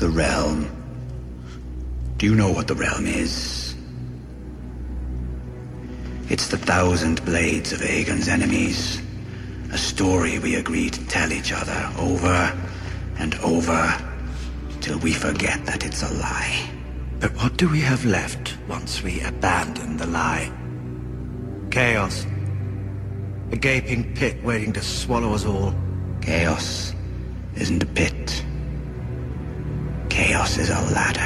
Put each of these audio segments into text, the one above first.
The realm. Do you know what the realm is? It's the thousand blades of Aegon's enemies. A story we agree to tell each other over and over till we forget that it's a lie. But what do we have left once we abandon the lie? Chaos. A gaping pit waiting to swallow us all. Chaos isn't a pit. Chaos is a ladder.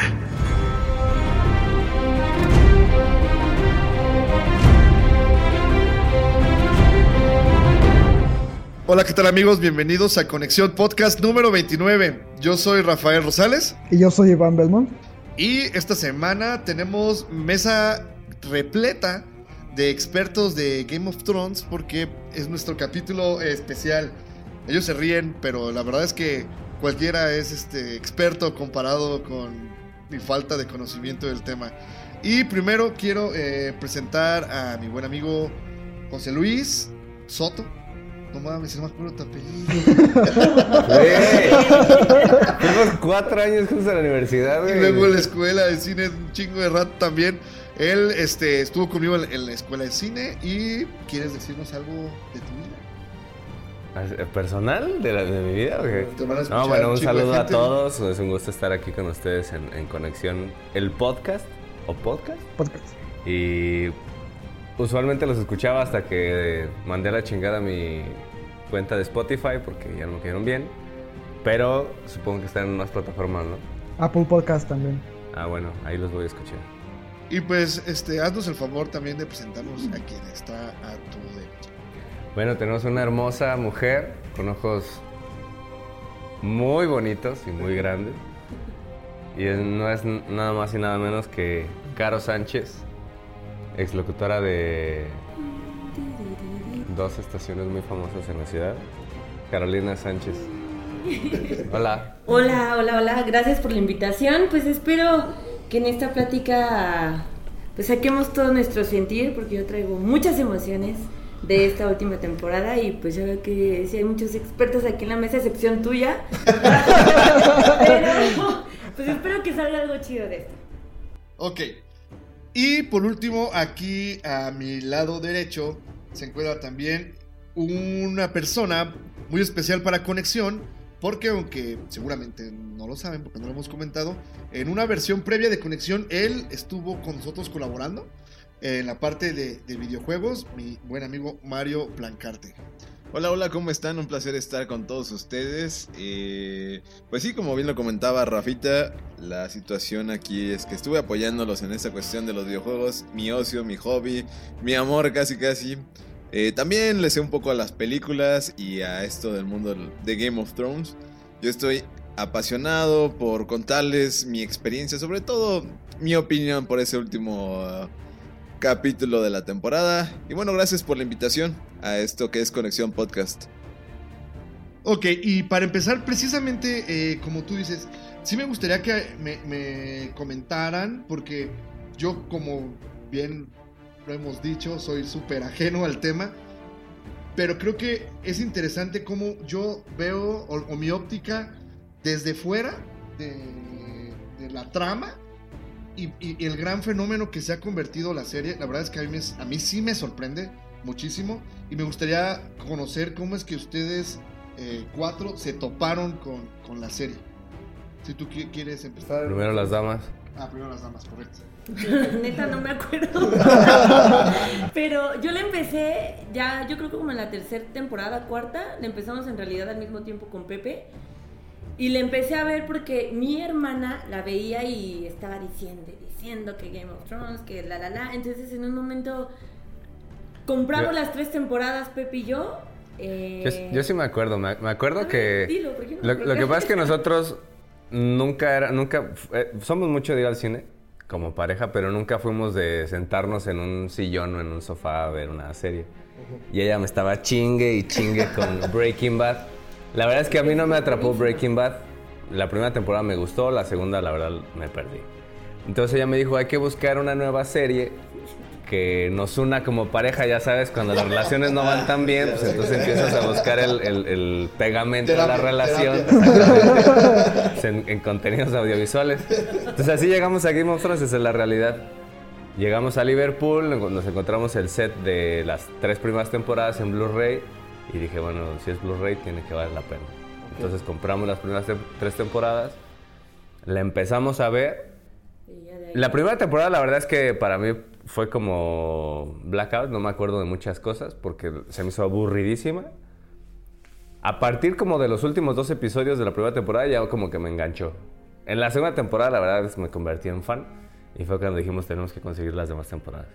Hola, ¿qué tal amigos? Bienvenidos a Conexión Podcast número 29. Yo soy Rafael Rosales. Y yo soy Iván Belmont. Y esta semana tenemos mesa repleta de expertos de Game of Thrones porque es nuestro capítulo especial. Ellos se ríen, pero la verdad es que cualquiera es este experto comparado con mi falta de conocimiento del tema. Y primero quiero eh, presentar a mi buen amigo José Luis Soto. No mames, no me acuerdo tu apellido. Tenemos cuatro años juntos en la universidad, Y güey. luego en la escuela de cine, un chingo de rato también. Él este, estuvo conmigo en, en la escuela de cine y ¿quieres decirnos algo de tu vida? ¿Eh, ¿Personal de, la, de mi vida? a No, bueno, un saludo a todos. Es un gusto estar aquí con ustedes en, en Conexión, el podcast o podcast. Podcast. Y usualmente los escuchaba hasta que mandé a la chingada mi cuenta de Spotify porque ya no me quedaron bien. Pero supongo que están en más plataformas, ¿no? Apple Podcast también. Ah, bueno, ahí los voy a escuchar. Y pues, este, haznos el favor también de presentarnos a quien está a. Bueno, tenemos una hermosa mujer con ojos muy bonitos y muy grandes. Y no es nada más y nada menos que Caro Sánchez, exlocutora de dos estaciones muy famosas en la ciudad. Carolina Sánchez. Hola. Hola, hola, hola, gracias por la invitación. Pues espero que en esta plática pues saquemos todo nuestro sentir porque yo traigo muchas emociones de esta última temporada y pues ya veo que sí hay muchos expertos aquí en la mesa, excepción tuya. Pero pues espero que salga algo chido de esto. Ok. Y por último, aquí a mi lado derecho se encuentra también una persona muy especial para conexión, porque aunque seguramente no lo saben, porque no lo hemos comentado, en una versión previa de conexión, él estuvo con nosotros colaborando en la parte de, de videojuegos, mi buen amigo Mario Blancarte. Hola, hola, ¿cómo están? Un placer estar con todos ustedes. Eh, pues sí, como bien lo comentaba Rafita, la situación aquí es que estuve apoyándolos en esta cuestión de los videojuegos, mi ocio, mi hobby, mi amor casi casi. Eh, también le sé un poco a las películas y a esto del mundo de Game of Thrones. Yo estoy apasionado por contarles mi experiencia, sobre todo mi opinión por ese último capítulo de la temporada. Y bueno, gracias por la invitación a esto que es Conexión Podcast. Ok, y para empezar, precisamente eh, como tú dices, sí me gustaría que me, me comentaran, porque yo, como bien lo hemos dicho, soy súper ajeno al tema, pero creo que es interesante cómo yo veo, o, mi óptica, desde fuera de la trama. Y, y- y el gran fenómeno que se ha convertido la serie, la verdad es que a mí, me- a mí sí me sorprende muchísimo y me gustaría conocer cómo es que ustedes eh, cuatro se toparon con, con la serie. Si tú qui- quieres empezar. Primero las damas. Ah, primero las damas, correcto. Neta, no me acuerdo. Pero yo la empecé ya, yo creo que como en la tercera temporada, cuarta, la empezamos en realidad al mismo tiempo con Pepe. Y la empecé a ver porque mi hermana la veía y estaba diciendo, diciendo que Game of Thrones, que la la la. Entonces en un momento compramos Yo- las tres temporadas, Pepe y yo. eh, Yo, yo sí me acuerdo, me, me acuerdo ver, que... dilo, ¿por qué no lo, me lo que pasa es que nosotros nunca era, nunca, eh, somos mucho de ir al cine como pareja, pero nunca fuimos de sentarnos en un sillón o en un sofá a ver una serie. Y ella me estaba chingue y chingue con Breaking Bad. La verdad es que a mí no me atrapó Breaking Bad. La primera temporada me gustó, la segunda la verdad me perdí. Entonces ella me dijo, hay que buscar una nueva serie que nos una como pareja, ya sabes, cuando las relaciones no van tan bien, pues entonces empiezas a buscar el, el- el pegamento de la relación. en, en contenidos audiovisuales. Entonces así llegamos a Game of Thrones, esa es la realidad. Llegamos a Liverpool, nos encontramos el set de las tres primeras temporadas en Blu-ray y dije, bueno, si es Blu-ray tiene que valer la pena. Entonces compramos las primeras te- tres temporadas, la empezamos a ver. La primera temporada la verdad es que para mí fue como blackout, no me acuerdo de muchas cosas porque se me hizo aburridísima. A partir como de los últimos dos episodios de la primera temporada ya como que me enganchó. En la segunda temporada la verdad es que me convertí en fan y fue cuando dijimos tenemos que conseguir las demás temporadas.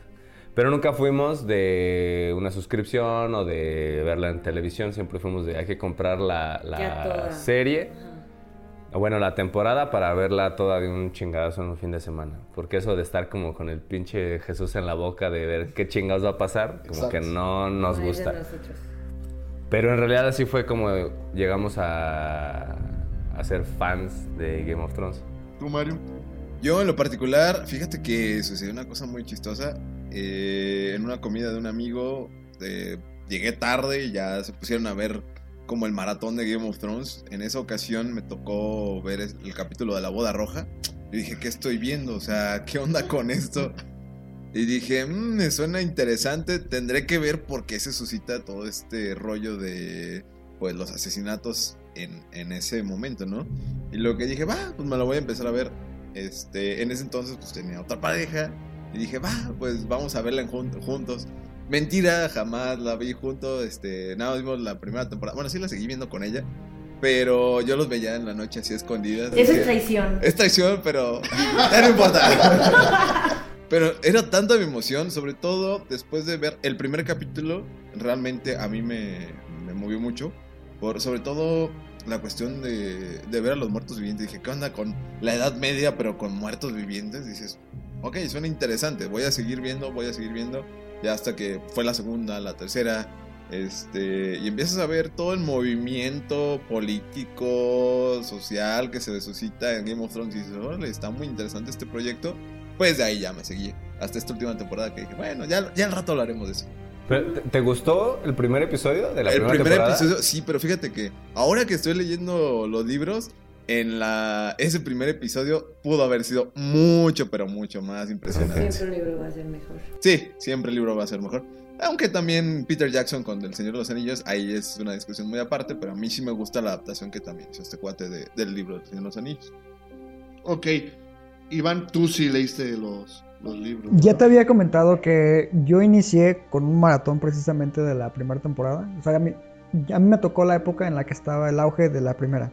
Pero nunca fuimos de una suscripción o de verla en televisión, siempre fuimos de hay que comprar la, la serie, Ajá. o bueno, la temporada para verla toda de un chingadazo en un fin de semana. Porque eso de estar como con el pinche Jesús en la boca, de ver qué chingados va a pasar, como Exacto. que no nos gusta. Pero en realidad así fue como llegamos a, a ser fans de Game of Thrones. ¿Tú, Mario? Yo en lo particular, fíjate que sucedió una cosa muy chistosa. Eh, en una comida de un amigo, eh, llegué tarde y ya se pusieron a ver como el maratón de Game of Thrones. En esa ocasión me tocó ver el capítulo de la boda roja. Y dije, ¿qué estoy viendo? O sea, ¿qué onda con esto? Y dije, "Mm, me suena interesante, tendré que ver por qué se suscita todo este rollo de pues los asesinatos en, en ese momento, ¿no? Y lo que dije, va, pues me lo voy a empezar a ver. Este, en ese entonces pues tenía otra pareja y dije, va, pues vamos a verla jun- juntos. Mentira, jamás la vi junto, este, nada, vimos la primera temporada. Bueno, sí la seguí viendo con ella, pero yo los veía en la noche así escondidas. Eso es traición. es traición, pero no importa. Pero era tanta mi emoción, sobre todo después de ver el primer capítulo, realmente a mí me, me movió mucho. Por, sobre todo la cuestión de, de ver a los muertos vivientes. Dije, ¿qué onda con la Edad Media, pero con muertos vivientes? Dices, ok, suena interesante, voy a seguir viendo, voy a seguir viendo. Ya hasta que fue la segunda, la tercera, este, y empiezas a ver todo el movimiento político, social que se suscita en Game of Thrones y dices, órale, está muy interesante este proyecto. Pues de ahí ya me seguí. Hasta esta última temporada que dije, bueno, ya, ya al rato hablaremos de eso. Pero, ¿te, te gustó el primer episodio de la el primera primer temporada? episodio, sí, pero fíjate que ahora que estoy leyendo los libros, en la ese primer episodio pudo haber sido mucho, pero mucho más impresionante. Siempre un libro va a ser mejor. Sí, siempre el libro va a ser mejor. Aunque también Peter Jackson con El Señor de los Anillos, ahí es una discusión muy aparte, pero a mí sí me gusta la adaptación que también hizo este cuate de- del libro del Señor de los Anillos. Ok. Iván, tú sí leíste los, los libros. Ya ¿no? te había comentado que yo inicié con un maratón precisamente de la primera temporada. O sea, a mí, a mí me tocó la época en la que estaba el auge de la primera.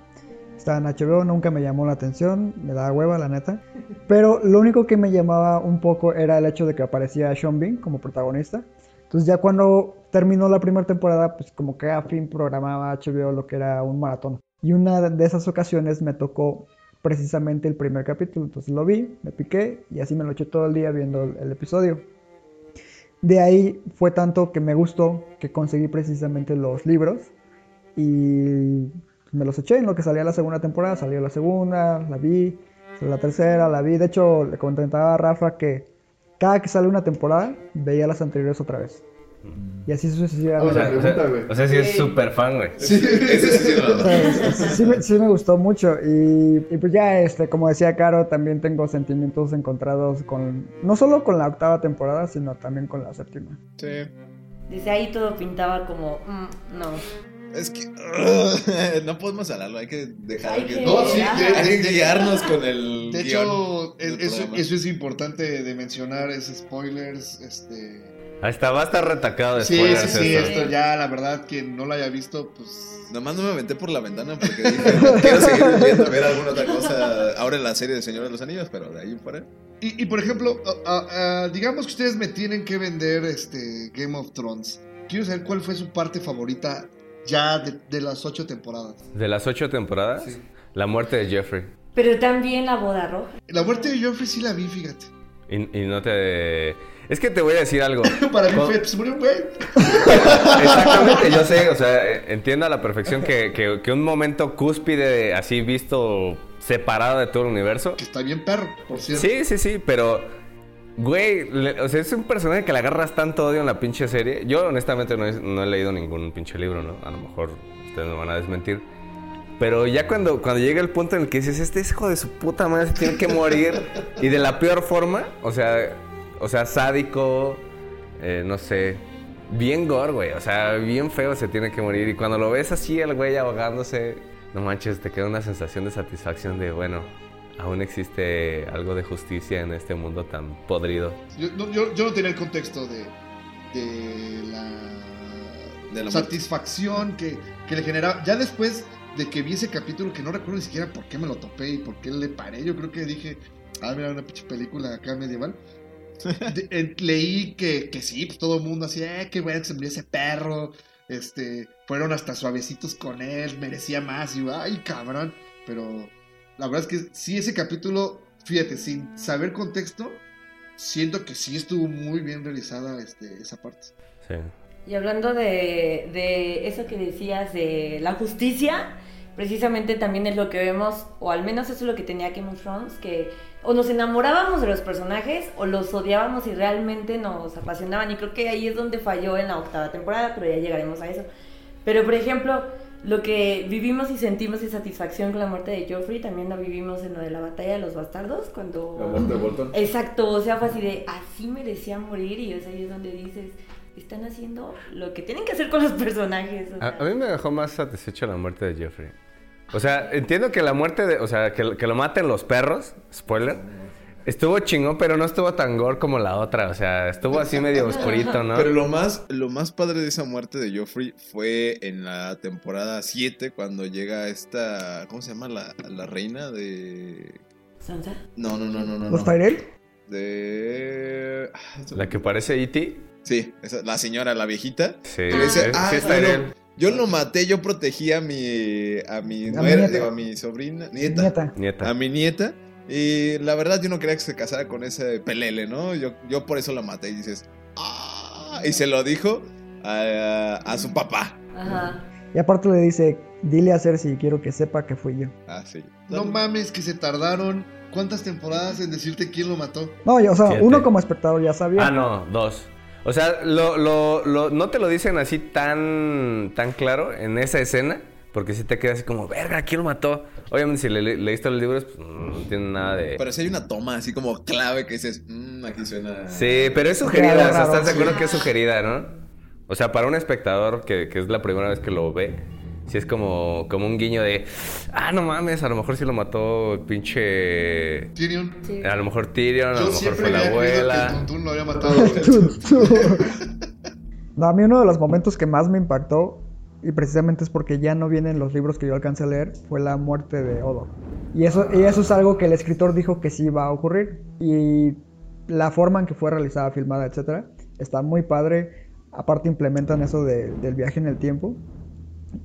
Estaba en HBO, nunca me llamó la atención, me daba hueva, la neta. Pero lo único que me llamaba un poco era el hecho de que aparecía Sean Bean como protagonista. Entonces ya cuando terminó la primera temporada, pues como que a fin programaba HBO lo que era un maratón. Y una de esas ocasiones me tocó precisamente el primer capítulo. Entonces lo vi, me piqué y así me lo eché todo el día viendo el episodio. De ahí fue tanto que me gustó que conseguí precisamente los libros y me los eché en lo que salía la segunda temporada. Salió la segunda, la vi, salió la tercera, la vi. De hecho, le comentaba a Rafa que cada que sale una temporada veía las anteriores otra vez. Y así O sucesivamente. sea, o sea, Pregunta, o sea, sí es súper fan, güey. Sí, sí me, sí me gustó mucho y, y pues ya, este, como decía Caro, también tengo sentimientos encontrados con, no solo con la octava temporada, sino también con la séptima. Sí. Desde ahí todo pintaba como, mm, no. Es que no podemos hablarlo, hay que dejar Hay que, No, sí, hay de- que guiarnos con el De hecho, es- eso, eso es importante de mencionar, es spoilers, este... Ahí está, va a estar retacado de Sí, spoilers sí, sí, esto. esto ya, la verdad, quien no lo haya visto, pues... Nomás no me aventé por la ventana porque dije, quiero seguir viendo, ver alguna otra cosa ahora en la serie de Señor de los Anillos, pero de ahí en fuera. Y, y, por ejemplo, ah, ah, digamos que ustedes me tienen que vender este Game of Thrones. Quiero saber cuál fue su parte favorita ya de, de las ocho temporadas. De las ocho temporadas, la muerte de Jeffrey. Pero también la boda roja. La muerte de Joffrey sí la vi, fíjate. Y, y no te... Es que te voy a decir algo. Para mí fue, pues murió un güey. Exactamente, yo sé, o sea, entiendo a la perfección que, que- que un momento cúspide así visto separado de todo el universo. Que está bien perro, por cierto. Sí, sí, sí, pero, güey, le- o sea, es un personaje que le agarras tanto odio en la pinche serie. Yo honestamente no he, no he leído ningún pinche libro, ¿no? A lo mejor ustedes me van a desmentir. Pero ya cuando, cuando llega el punto en el que dices, este hijo de su puta madre se tiene que morir. y de la peor forma, o sea, o sea, sádico, eh, no sé. Bien gore, güey. O sea, bien feo se tiene que morir. Y cuando lo ves así, el güey ahogándose, no manches, te queda una sensación de satisfacción de, bueno, aún existe algo de justicia en este mundo tan podrido. Yo no, yo, yo no tenía el contexto de, de la, De la satisfacción que, que le generaba. Ya después de que vi ese capítulo, que no recuerdo ni siquiera por qué me lo topé y por qué le paré, yo creo que dije, ah, mira, una pinche película acá medieval. De- eh, leí que, que sí, pues todo el mundo así, eh, qué bueno que se murió ese perro. Este, fueron hasta suavecitos con él, merecía más. Y yo, ay, cabrón. Pero la verdad es que sí, ese capítulo, fíjate, sin saber contexto, siento que sí estuvo muy bien realizada este, esa parte. Sí. Y hablando de, de eso que decías de la justicia, precisamente también es lo que vemos, o al menos eso es lo que tenía Game of Thrones, que o nos enamorábamos de los personajes o los odiábamos y realmente nos apasionaban. Y creo que ahí es donde falló en la octava temporada, pero ya llegaremos a eso. Pero por ejemplo, lo que vivimos y sentimos de satisfacción con la muerte de Joffrey, también lo vivimos en lo de la batalla de los bastardos, cuando... La muerte de Bolton. Exacto, o sea, fue así de, así merecía morir y o sea, ahí es donde dices, están haciendo lo que tienen que hacer con los personajes. o A, sea. a mí me dejó más satisfecho la muerte de Jeffrey. O sea, entiendo que la muerte de. O sea, que, que lo maten los perros, spoiler. Estuvo chingón, pero no estuvo tan gore como la otra. O sea, estuvo así medio oscurito, ¿no? Pero lo más, lo más padre de esa muerte de Joffrey fue en la temporada 7, cuando llega esta. ¿Cómo se llama? La, la reina de. Sansa. No, no, no, no, no. ¿Los no. Tyrell? De. ah, La que parece E.T. Sí, esa- la señora, la viejita. Sí, dice, sí, ah, sí está yo, él. lo, yo lo maté, yo protegí a mi. a mi A mi nuera, nieta. digo, a mi sobrina, Nieta. Nieta. A mi nieta. Y la verdad, yo no quería que se casara con ese pelele, ¿no? Yo, yo por eso la maté. Y dices, ah. Y se lo dijo a, a su papá. Ajá. Y aparte le dice, dile a Cersei, quiero que sepa que fui yo. Ah, sí. No mames, que se tardaron. ¿Cuántas temporadas en decirte quién lo mató? No, yo, o sea, Siete. uno como espectador ya sabía. Ah, no, dos. O sea, lo, lo, lo- no te lo dicen así tan, tan claro en esa escena, porque si te quedas así como, verga, ¿quién lo mató? Obviamente, si le, le- leíste los libros, pues no tiene nada de. Pero si hay una toma así como clave que dices, mmm, aquí suena. Sí, pero es sugerida, Claro, o sea, ¿estás de sí. acuerdo que es sugerida, no? O sea, para un espectador que, que es la primera vez que lo ve, sí es como, como un guiño de, ah, no mames, a lo mejor sí lo mató el pinche... Tyrion. Sí. A lo mejor Tyrion, a lo mejor fue la que el abuela. Tuntún lo había matado. No, a mí uno de los momentos que más me impactó, y precisamente es porque ya no vienen los libros que yo alcancé a leer, fue la muerte de Odor. Y eso, y eso es algo que el escritor dijo que sí iba a ocurrir. Y la forma en que fue realizada, filmada, etcétera, está muy padre. Aparte implementan eso de- del viaje en el tiempo.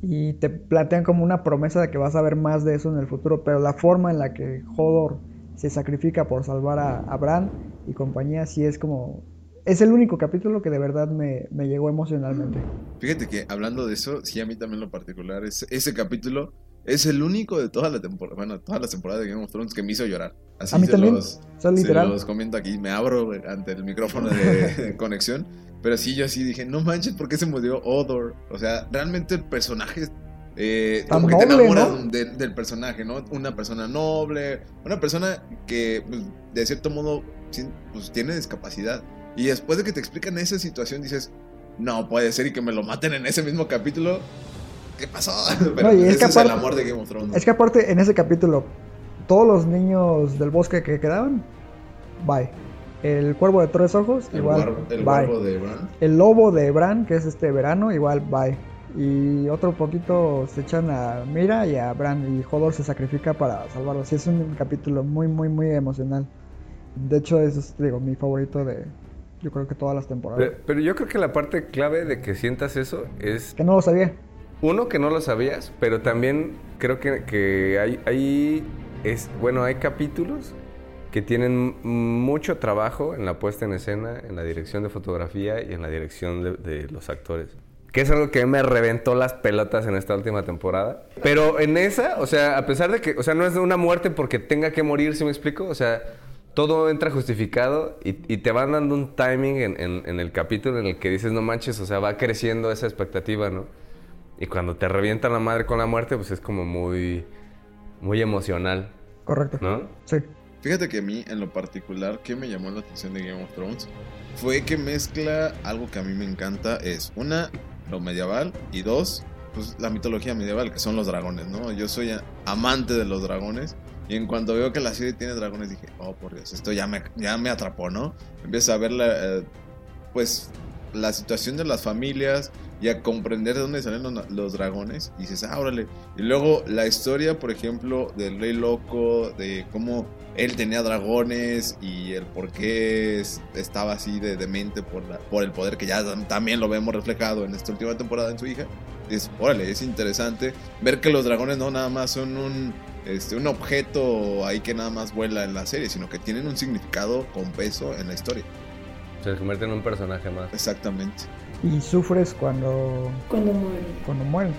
Y te plantean como una promesa de que vas a ver más de eso en el futuro. Pero la forma en la que Hodor se sacrifica por salvar a, a Bran y compañía, sí es como... Es el único capítulo que de verdad me, me llegó emocionalmente. Fíjate que hablando de eso, sí, a mí también lo particular, es, ese capítulo es el único de toda la temporada, bueno, todas las temporadas de Game of Thrones que me hizo llorar. Así A mí se también, los, o sea, se literal. los comento aquí, me abro ante el micrófono de, de conexión. Pero sí, yo sí dije, no manches, ¿por qué se murió Odor? O sea, realmente el personaje, eh, como que te enamoras ¿no? de- del personaje, ¿no? Una persona noble, una persona que, pues, de cierto modo, pues, tiene discapacidad. Y después de que te explican esa situación, dices, no puede ser y que me lo maten en ese mismo capítulo. ¿Qué pasó? Pero No, y es ese que es el aparte- amor de Game of Thrones. Es que aparte en ese capítulo, todos los niños del bosque que quedaban, bye. El cuervo de tres ojos, el igual, el bye. de Bran. El lobo de Bran, que es este verano, igual, bye. Y otro poquito se echan a Mira y a Bran y Hodor se sacrifica para salvarlos. Sí, es un capítulo muy, muy, muy emocional. De hecho, es, digo, mi favorito de, yo creo que todas las temporadas. Pero, pero yo creo que la parte clave de que sientas eso es, Que no lo sabía. uno, que no lo sabías, pero también creo que, que hay, hay, es, bueno, hay capítulos que tienen mucho trabajo en la puesta en escena, en la dirección de fotografía y en la dirección de, de los actores. Que es algo que me reventó las pelotas en esta última temporada. Pero en esa, o sea, a pesar de que, o sea, no es una muerte porque tenga que morir, ¿sí me explico? O sea, todo entra justificado y, y te van dando un timing en, en- en el capítulo en el que dices, no manches, o sea, va creciendo esa expectativa, ¿no? Y cuando te revientan la madre con la muerte, pues es como muy, muy emocional, Correcto. ¿no? Sí. Fíjate que a mí, en lo particular, que me llamó la atención de Game of Thrones fue que mezcla algo que a mí me encanta: es una, lo medieval, y dos, pues la mitología medieval, que son los dragones, ¿no? Yo soy amante de los dragones. Y en cuanto veo que la serie tiene dragones, dije, oh por Dios, esto ya me, ya me atrapó, ¿no? Empiezo a ver la, eh, pues, la situación de las familias y a comprender de dónde salen los, los dragones. Y dices, ah, órale. Y luego la historia, por ejemplo, del Rey Loco, de cómo él tenía dragones y el por qué es- estaba así de demente por, por el poder que ya también lo vemos reflejado en esta última temporada en su hija. Es, órale, es interesante ver que los dragones no nada más son un, este, un objeto ahí que nada más vuela en la serie, sino que tienen un significado con peso en la historia. Se convierte en un personaje más. Exactamente. Y sufres cuando, Cuando muere. cuando mueren.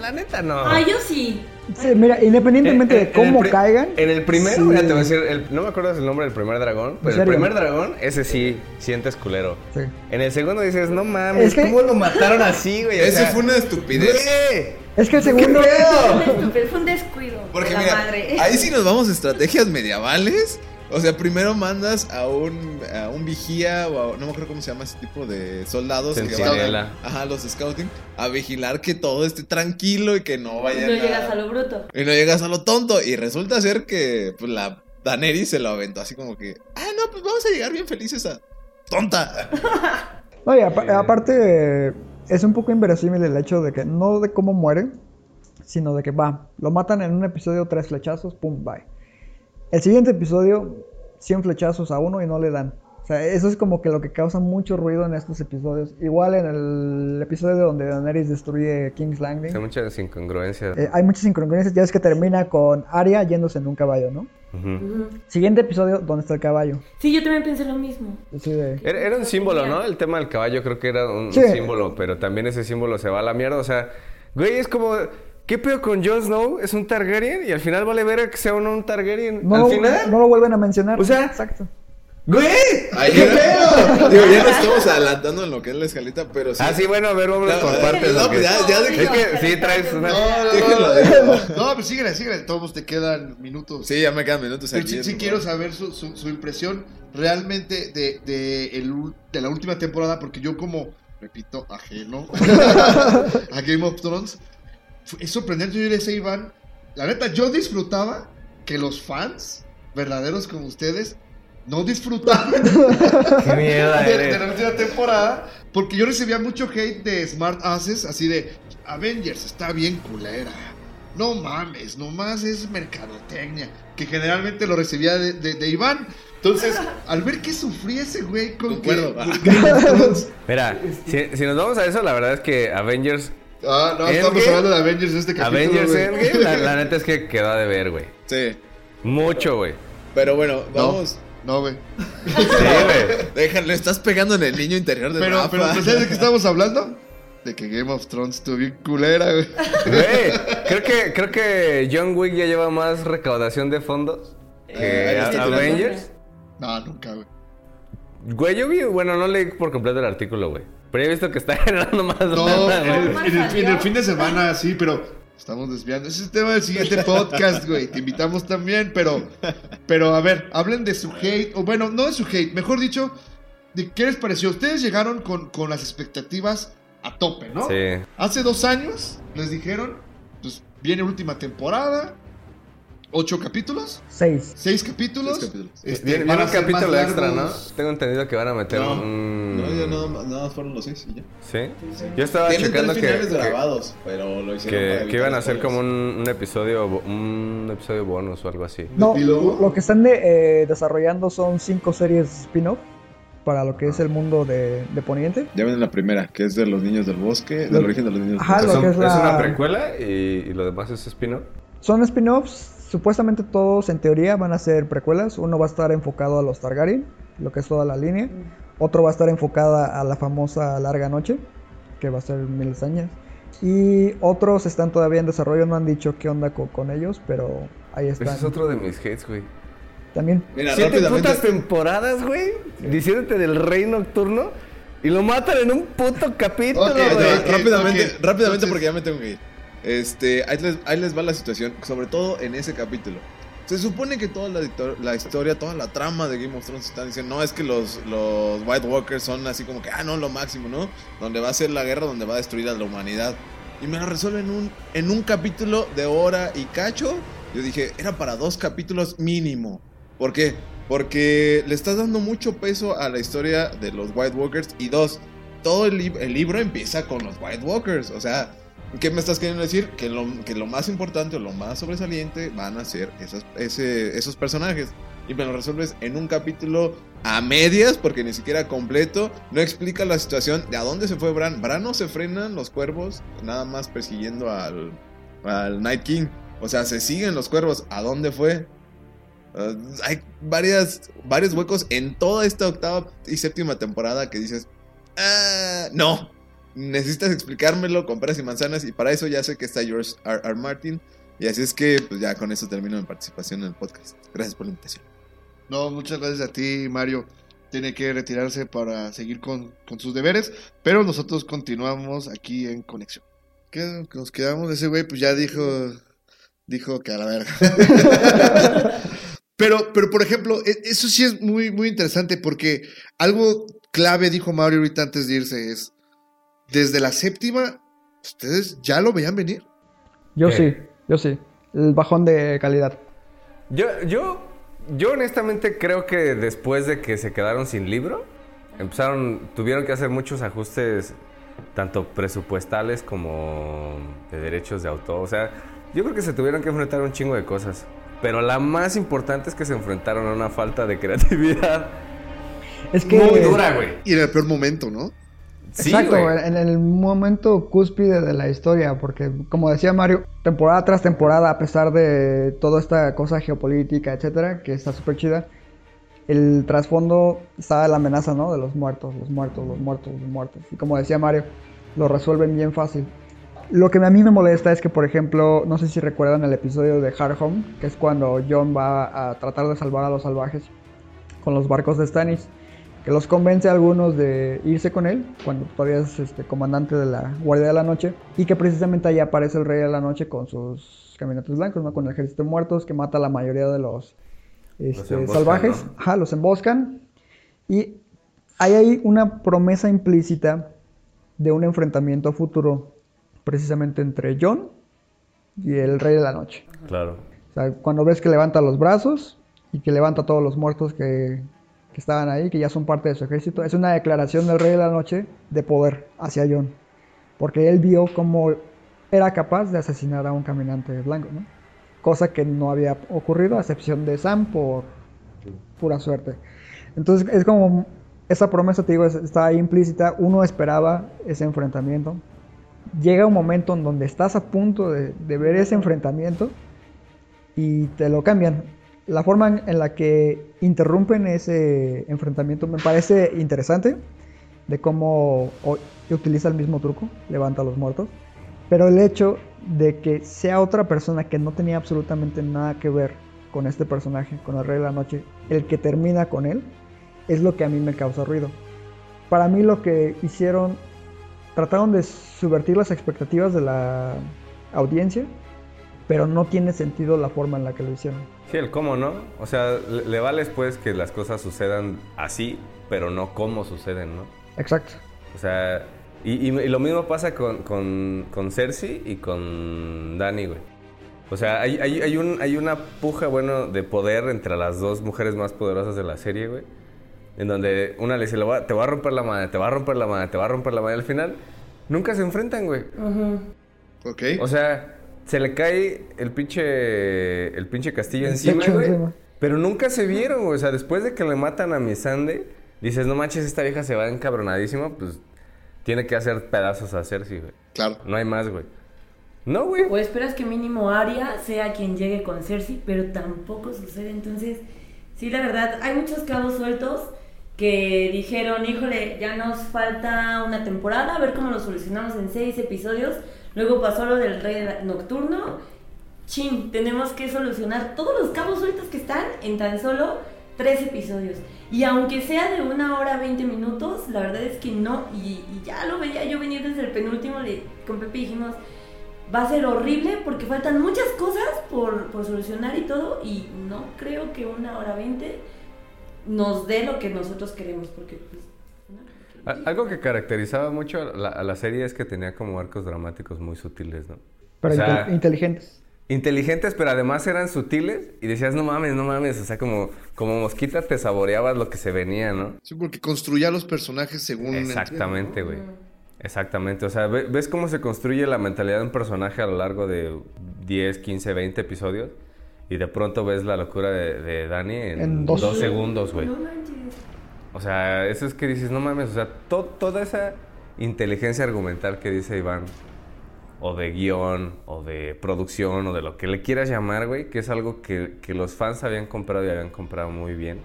La neta no. Ah, yo sí. Sí, mira, independientemente Eh, de cómo en caigan. En el primero, sí. mira, te voy a decir, el- no me acuerdo el nombre del primer dragón, pero el primer dragón, ese sí, sientes culero. Sí. En el segundo dices, no mames, Es que- ¿cómo lo mataron así, güey? Eso sea, fue una estupidez. güey. Es que el segundo. Fue un estúpido, fue un descuido. Porque de la mira, madre. ahí sí nos vamos a estrategias medievales. O sea, primero mandas a un, a un vigía o a- no me acuerdo cómo se llama ese tipo de soldados que van a, ajá, los scouting a vigilar que todo esté tranquilo y que no No vayan llegas a lo bruto. y no llegas a lo tonto y resulta ser que pues, la Daenerys se lo aventó así como que, ah, no, pues vamos a llegar bien felices a tonta. No, y apa- aparte, es un poco inverosímil el hecho de que no de cómo mueren, sino de que va, lo matan en un episodio, tres flechazos, pum, bye. El siguiente episodio, 100 flechazos a uno y no le dan. O sea, eso es como que lo que causa mucho ruido en estos episodios. Igual en el episodio donde Daenerys destruye King's Landing. Hay muchas incongruencias. eh, hay muchas incongruencias. Ya es que termina con Arya yéndose en un caballo, ¿no? Siguiente episodio, ¿dónde está el caballo? Sí, yo también pensé lo mismo. De- Era, era un símbolo, ¿no? El tema del caballo creo que era un Sí. símbolo, pero también ese símbolo se va a la mierda. O sea, güey, es como, ¿qué pedo con Jon Snow? Es un Targaryen y al final vale ver que sea uno un Targaryen. No, al lo- final, no lo vuelven a mencionar. O sea, exacto. güey, Ay, ¿qué pedo? Digo, ya nos estamos adelantando en lo que es la escalita, pero sí. Ah, sí, bueno, a ver, vamos No, por no, partes. no, porque- pues ya- ya de es que sí traes una... No, no, no, no, pues síguele, síguele. Todos te quedan minutos. Sí, ya me quedan minutos Pero aquí. sí, quiero saber su, su- su impresión realmente de, de, el de la última temporada, porque yo como, repito, ajeno a Game of Thrones, es sorprendente. Yo le decía a Iván, la neta, yo disfrutaba que los fans verdaderos como ustedes no disfrutaban Qué mierda de, la última temporada, porque yo recibía mucho hate de Smart Asses, así de Avengers está bien culera. No mames, nomás es mercadotecnia, que generalmente lo recibía de, de- de Iván. Entonces, al ver que sufría ese güey con que- Concuerdo. con Game of Thrones- Mira, si, si nos vamos a eso, la verdad es que Avengers... Ah, no, estamos Endgame. hablando de Avengers en este capítulo. Avengers güey. Endgame, la, la neta es que quedó de ver, güey. Sí. Mucho, güey. Pero bueno, No, vamos. no, güey. Sí, güey. Déjale, estás pegando en el niño interior de Pero, Rafa. pero, ¿pues ¿sabes de qué estamos hablando? De que Game of Thrones estuvo bien culera, güey. Güey, creo que, creo que John Wick ya lleva más recaudación de fondos Eh, que está Avengers. No, nunca, güey. Güey, yo vi, bueno, no leí por completo el artículo, güey. Pero he visto que está generando más No, el, en el- en el fin de semana sí, pero estamos desviando. Ese es el tema del siguiente podcast, güey. Te invitamos también, pero, pero a ver, hablen de su hate, o bueno, no de su hate, mejor dicho, de qué les pareció. Ustedes llegaron con, con las expectativas a tope, ¿no? Sí. Hace dos años les dijeron, pues viene última temporada, ocho capítulos, Seis. seis capítulos. Seis capítulos. este, van a un capítulo extra, ¿no? Tengo entendido que van a meter No, un... no, ya nada, más- nada más fueron los seis y ya. ¿Sí? Yo estaba Tienen checando tres que, finales que, grabados, pero lo hicieron que, que iban a hacer como un, un episodio un episodio bonus o algo así. No, lo que están de- eh, desarrollando son cinco series spin-off para lo que es el mundo de, de Poniente. Ya ven la primera, que es de los niños del bosque, del Lo- origen de los niños Ajá, del lo bosque. que Son- es es la- una precuela y, y lo demás es spin-off. Son spin-offs, supuestamente todos en teoría van a ser precuelas. Uno va a estar enfocado a los Targaryen, lo que es toda la línea. Otro va a estar enfocada a la famosa Larga Noche, que va a ser mil años. Y otros están todavía en desarrollo, no han dicho qué onda co- con, ellos, pero ahí Ese están. es otro de mis hates, güey. También. Mira, Siete putas temporadas, güey, diciéndote del rey nocturno. Y lo matan en un puto capítulo, güey. rápidamente, rápidamente Entonces- porque ya me tengo que ir. Este, ahí les, va la situación, sobre todo en ese capítulo. Se supone que toda la, histo- la historia, toda la trama de Game of Thrones están diciendo, no, es que los, White Walkers son así como que, ah, no, lo máximo, ¿no? Donde va a ser la guerra, donde va a destruir a la humanidad. Y me lo resuelven en un, capítulo de hora y cacho. Yo dije, era para dos capítulos mínimo. ¿Por qué? Porque le estás dando mucho peso a la historia de los White Walkers. Y dos, todo el, el libro empieza con los White Walkers. O sea, ¿qué me estás queriendo decir? Que lo, que lo más importante o lo más sobresaliente van a ser esas, esos personajes. Y me lo resuelves en un capítulo a medias, porque ni siquiera completo. No explica la situación de a dónde se fue Bran. Bran no se frenan los cuervos, nada más persiguiendo al, al Night King. O sea, se siguen los cuervos. ¿A dónde fue? Uh, hay varias, varios huecos en toda esta octava y séptima temporada que dices, ah, no, necesitas explicármelo con peras y manzanas y para eso ya sé que está George R. R. Martin y así es que pues ya con eso termino mi participación en el podcast. Gracias por la invitación. No, muchas gracias a ti, Mario. Tiene que retirarse para seguir con, con sus deberes, pero nosotros continuamos aquí en conexión. ¿Qué nos quedamos? Ese güey pues ya dijo, dijo que a la verga. pero, pero por ejemplo, e- eso sí es muy, muy interesante porque algo clave dijo Mario ahorita antes de irse es, desde la séptima, ¿ustedes ya lo veían venir? Yo sí, yo sí. El bajón de calidad. Yo, yo, yo honestamente creo que después de que se quedaron sin libro, empezaron, tuvieron que hacer muchos ajustes, tanto presupuestales como de derechos de autor. O sea, yo creo que se tuvieron que enfrentar a un chingo de cosas. Pero la más importante es que se enfrentaron a una falta de creatividad Es que. muy dura, güey. Y en el peor momento, ¿no? Sí, Exacto, güey. en el momento cúspide de la historia, porque como decía Mario, temporada tras temporada, a pesar de toda esta cosa geopolítica, etcétera, que está súper chida, el trasfondo está la amenaza, ¿no? De los muertos, los muertos, los muertos, los muertos. Y como decía Mario, lo resuelven bien fácil. Lo que a mí me molesta es que, por ejemplo, no sé si recuerdan el episodio de Hard Home, que es cuando John va a tratar de salvar a los salvajes con los barcos de Stannis, que los convence a algunos de irse con él, cuando todavía es este, comandante de la Guardia de la Noche, y que precisamente ahí aparece el Rey de la Noche con sus caminantes blancos, ¿no? con el ejército de muertos, que mata a la mayoría de los, este, emboscan, salvajes, ¿no? Ajá, los emboscan, y hay ahí una promesa implícita de un enfrentamiento futuro, precisamente entre John y el Rey de la Noche. Claro. O sea, cuando ves que levanta los brazos y que levanta a todos los muertos que, que estaban ahí, que ya son parte de su ejército, es una declaración del Rey de la Noche de poder hacia John. Porque él vio cómo era capaz de asesinar a un caminante blanco. Cosa que no había ocurrido, a excepción de Sam, por pura suerte. Entonces es como, esa promesa, te digo, es- está ahí implícita, uno esperaba ese enfrentamiento. Llega un momento en donde estás a punto de ver ese enfrentamiento y te lo cambian. La forma en- la que interrumpen ese enfrentamiento me parece interesante, de cómo utiliza el mismo truco, levanta a los muertos, pero el hecho de que sea otra persona que no tenía absolutamente nada que ver con este personaje, con el Rey de la Noche, el que termina con él, es lo que a mí me causa ruido. Para mí lo que hicieron, trataron de subvertir las expectativas de la audiencia, pero no tiene sentido la forma en la que lo hicieron. Sí, el cómo, ¿no? O sea, le, le vales pues que las cosas sucedan así, pero no cómo suceden, ¿no? Exacto. O sea, y, y- y lo mismo pasa con, con, con Cersei y con Dani, güey. O sea, hay, hay, hay, un, hay una puja, bueno, de poder entre las dos mujeres más poderosas de la serie, güey. En donde una le dice, "Le voy a- te voy a romper la madre, te voy a romper la madre, te voy a romper la madre. Al final, nunca se enfrentan, güey. Ok. O sea, se le cae el pinche, el pinche castillo El encima, güey. encima. Pero nunca se vieron, güey. O sea, después de que le matan a Misande, dices, no manches, esta vieja se va encabronadísima, pues tiene que hacer pedazos a Cersei, güey. Claro. No hay más, güey. No, güey. O esperas que mínimo Arya sea quien llegue con Cersei, pero tampoco sucede. Entonces, sí, la verdad, hay muchos cabos sueltos que dijeron, híjole, ya nos falta una temporada, a ver cómo lo solucionamos en seis episodios. Luego pasó lo del Rey Nocturno. Chin, tenemos que solucionar todos los cabos sueltos que están en tan solo tres episodios. Y aunque sea de una hora 20 minutos, la verdad es que no. Y, y ya lo veía yo venir desde el penúltimo. Con Pepe dijimos, va a ser horrible porque faltan muchas cosas por, por solucionar y todo. Y no creo que una hora 20 nos dé lo que nosotros queremos. Porque, pues, Algo que caracterizaba mucho a la, a la serie es que tenía como arcos dramáticos muy sutiles, ¿no? Pero O sea, inte- inteligentes. inteligentes, pero además eran sutiles y decías, no mames, no mames, o sea, como, como mosquita te saboreabas lo que se venía, ¿no? Sí, porque construía los personajes según... Exactamente, güey. Exactamente, o sea, ve- ves cómo se construye la mentalidad de un personaje a lo largo de 10, 15, 20 episodios y de pronto ves la locura de, de Dani en, En dos, dos. segundos, güey. No manches. O sea, eso es que dices, no mames, o sea, to- toda esa inteligencia argumental que dice Iván, o de guion, o de producción, o de lo que le quieras llamar, güey, que es algo que, que los fans habían comprado y habían comprado muy bien.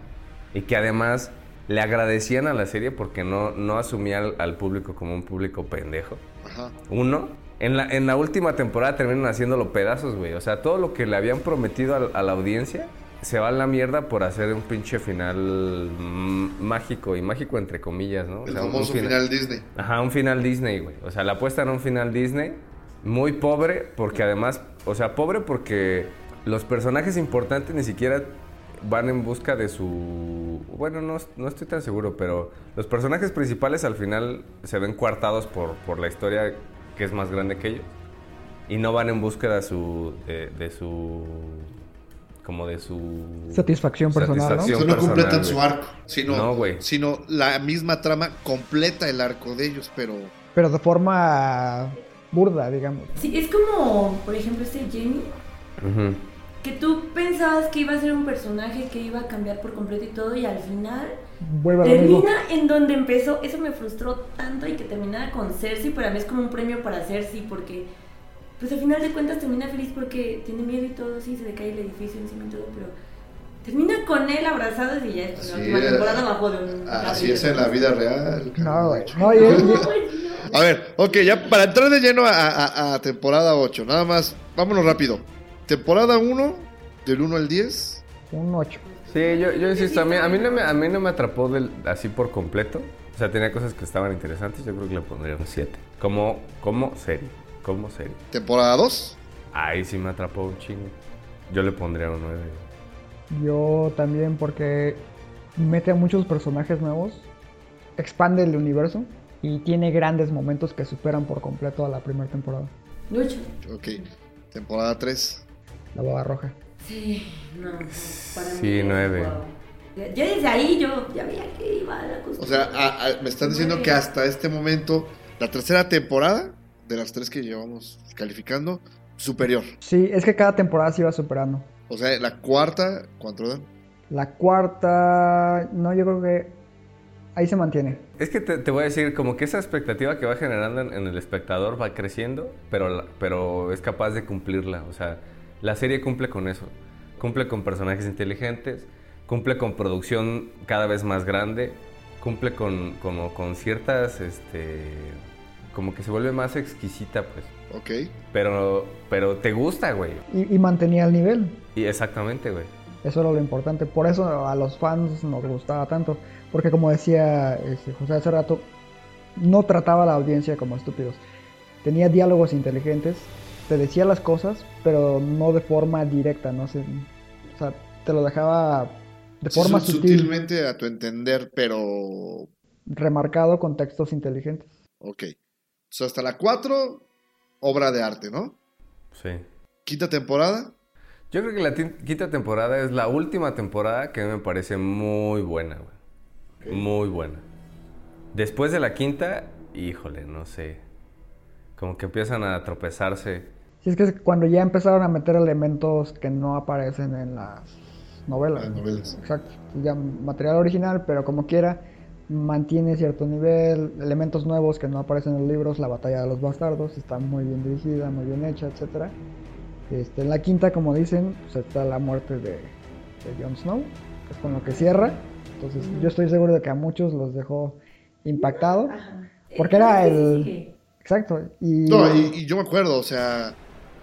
Y que además le agradecían a la serie porque no, no asumía al, al público como un público pendejo. Ajá. Uno, en la, en la última temporada terminan haciéndolo pedazos, güey. O sea, todo lo que le habían prometido a, a la audiencia se va a la mierda por hacer un pinche final mágico. Y mágico entre comillas, ¿no? O El un famoso final Disney. Ajá, un final Disney, güey. O sea, la apuesta en un final Disney muy pobre porque además, o sea, pobre porque los personajes importantes ni siquiera van en busca de su... Bueno, no, no estoy tan seguro, pero los personajes principales al final se ven coartados por, por la historia que es más grande que ellos. Y no van en búsqueda su... de, de su... como de su... Satisfacción personal, ¿no? satisfacción Solo personal, completan güey. su arco, sino, No, güey. sino la misma trama completa el arco de ellos, pero Pero de forma burda, digamos. Sí, es como, por ejemplo, este Jamie, Ujú. que tú pensabas que iba a ser un personaje que iba a cambiar por completo y todo, y al final Vuelve termina en donde empezó. Eso me frustró tanto y que terminara con Cersei, para mí es como un premio para Cersei, porque pues al final de cuentas termina feliz porque tiene miedo y todo, sí, se le cae el edificio encima y todo, pero termina con él abrazados y ya es la última es. temporada bajó de un... así es en la vida real. No, güey. No, No, no. A ver, ok, ya para entrar de lleno a, a- a temporada 8, nada más, vámonos rápido. Temporada 1, del 1 al 10. un 8. Sí, yo, yo insisto, a mí, a, mí no me, a mí no me atrapó del- así por completo. O sea, tenía cosas que estaban interesantes. Yo creo que le pondría un 7. Como, como serie. Como serie. Temporada 2. Ahí sí me atrapó un chingo. Yo le pondría un 9. Yo también porque mete a muchos personajes nuevos, expande el universo y tiene grandes momentos que superan por completo a la primera temporada. Mucho. Ok. Temporada 3. La boda roja. Sí, no, no, para mí. Sí, nueve. wow. Ya, ya desde ahí yo ya veía que iba a la costumbre. O sea, a- a- me están diciendo que hasta este momento, la tercera temporada, de las tres que llevamos calificando, superior. Sí, es que cada temporada se iba superando. O sea, la cuarta, ¿cuánto dan? La cuarta, no, yo creo que ahí se mantiene. Es que te, te voy a decir, como que esa expectativa que va generando en, en el espectador va creciendo, pero, la- pero es capaz de cumplirla. O sea, la serie cumple con eso. Cumple con personajes inteligentes, cumple con producción cada vez más grande, cumple con, como con ciertas, este, como que se vuelve más exquisita, pues. Ok. Pero, pero te gusta, güey. Y, y mantenía el nivel. Y exactamente, güey. Eso era lo importante. Por eso a los fans nos gustaba tanto. Porque como decía este, José hace rato, no trataba a la audiencia como estúpidos. Tenía diálogos inteligentes, te decía las cosas, pero no de forma directa, no sé. O sea, te lo dejaba de Sí, forma su- sutil, Sutilmente a tu entender, pero... remarcado con textos inteligentes. Ok. So, hasta la 4, obra de arte, ¿no? Sí. Quinta temporada. Yo creo que la quinta temporada es la última temporada que a mí me parece muy buena, güey. Muy buena. Después de la quinta, híjole, no sé. Como que empiezan a tropezarse. Si es que cuando ya empezaron a meter elementos que no aparecen en las novelas. Las novelas. Exacto. Ya material original, pero como quiera, mantiene cierto nivel, elementos nuevos que no aparecen en los libros, la batalla de los bastardos está muy bien dirigida, muy bien hecha, etcétera. Este, en la quinta, como dicen, pues está la muerte de, de Jon Snow, que es con lo que cierra. Entonces, yo estoy seguro de que a muchos los dejó impactado. Ajá. Porque era Entonces, el-. Exacto. Y No, y, y yo me acuerdo, o sea,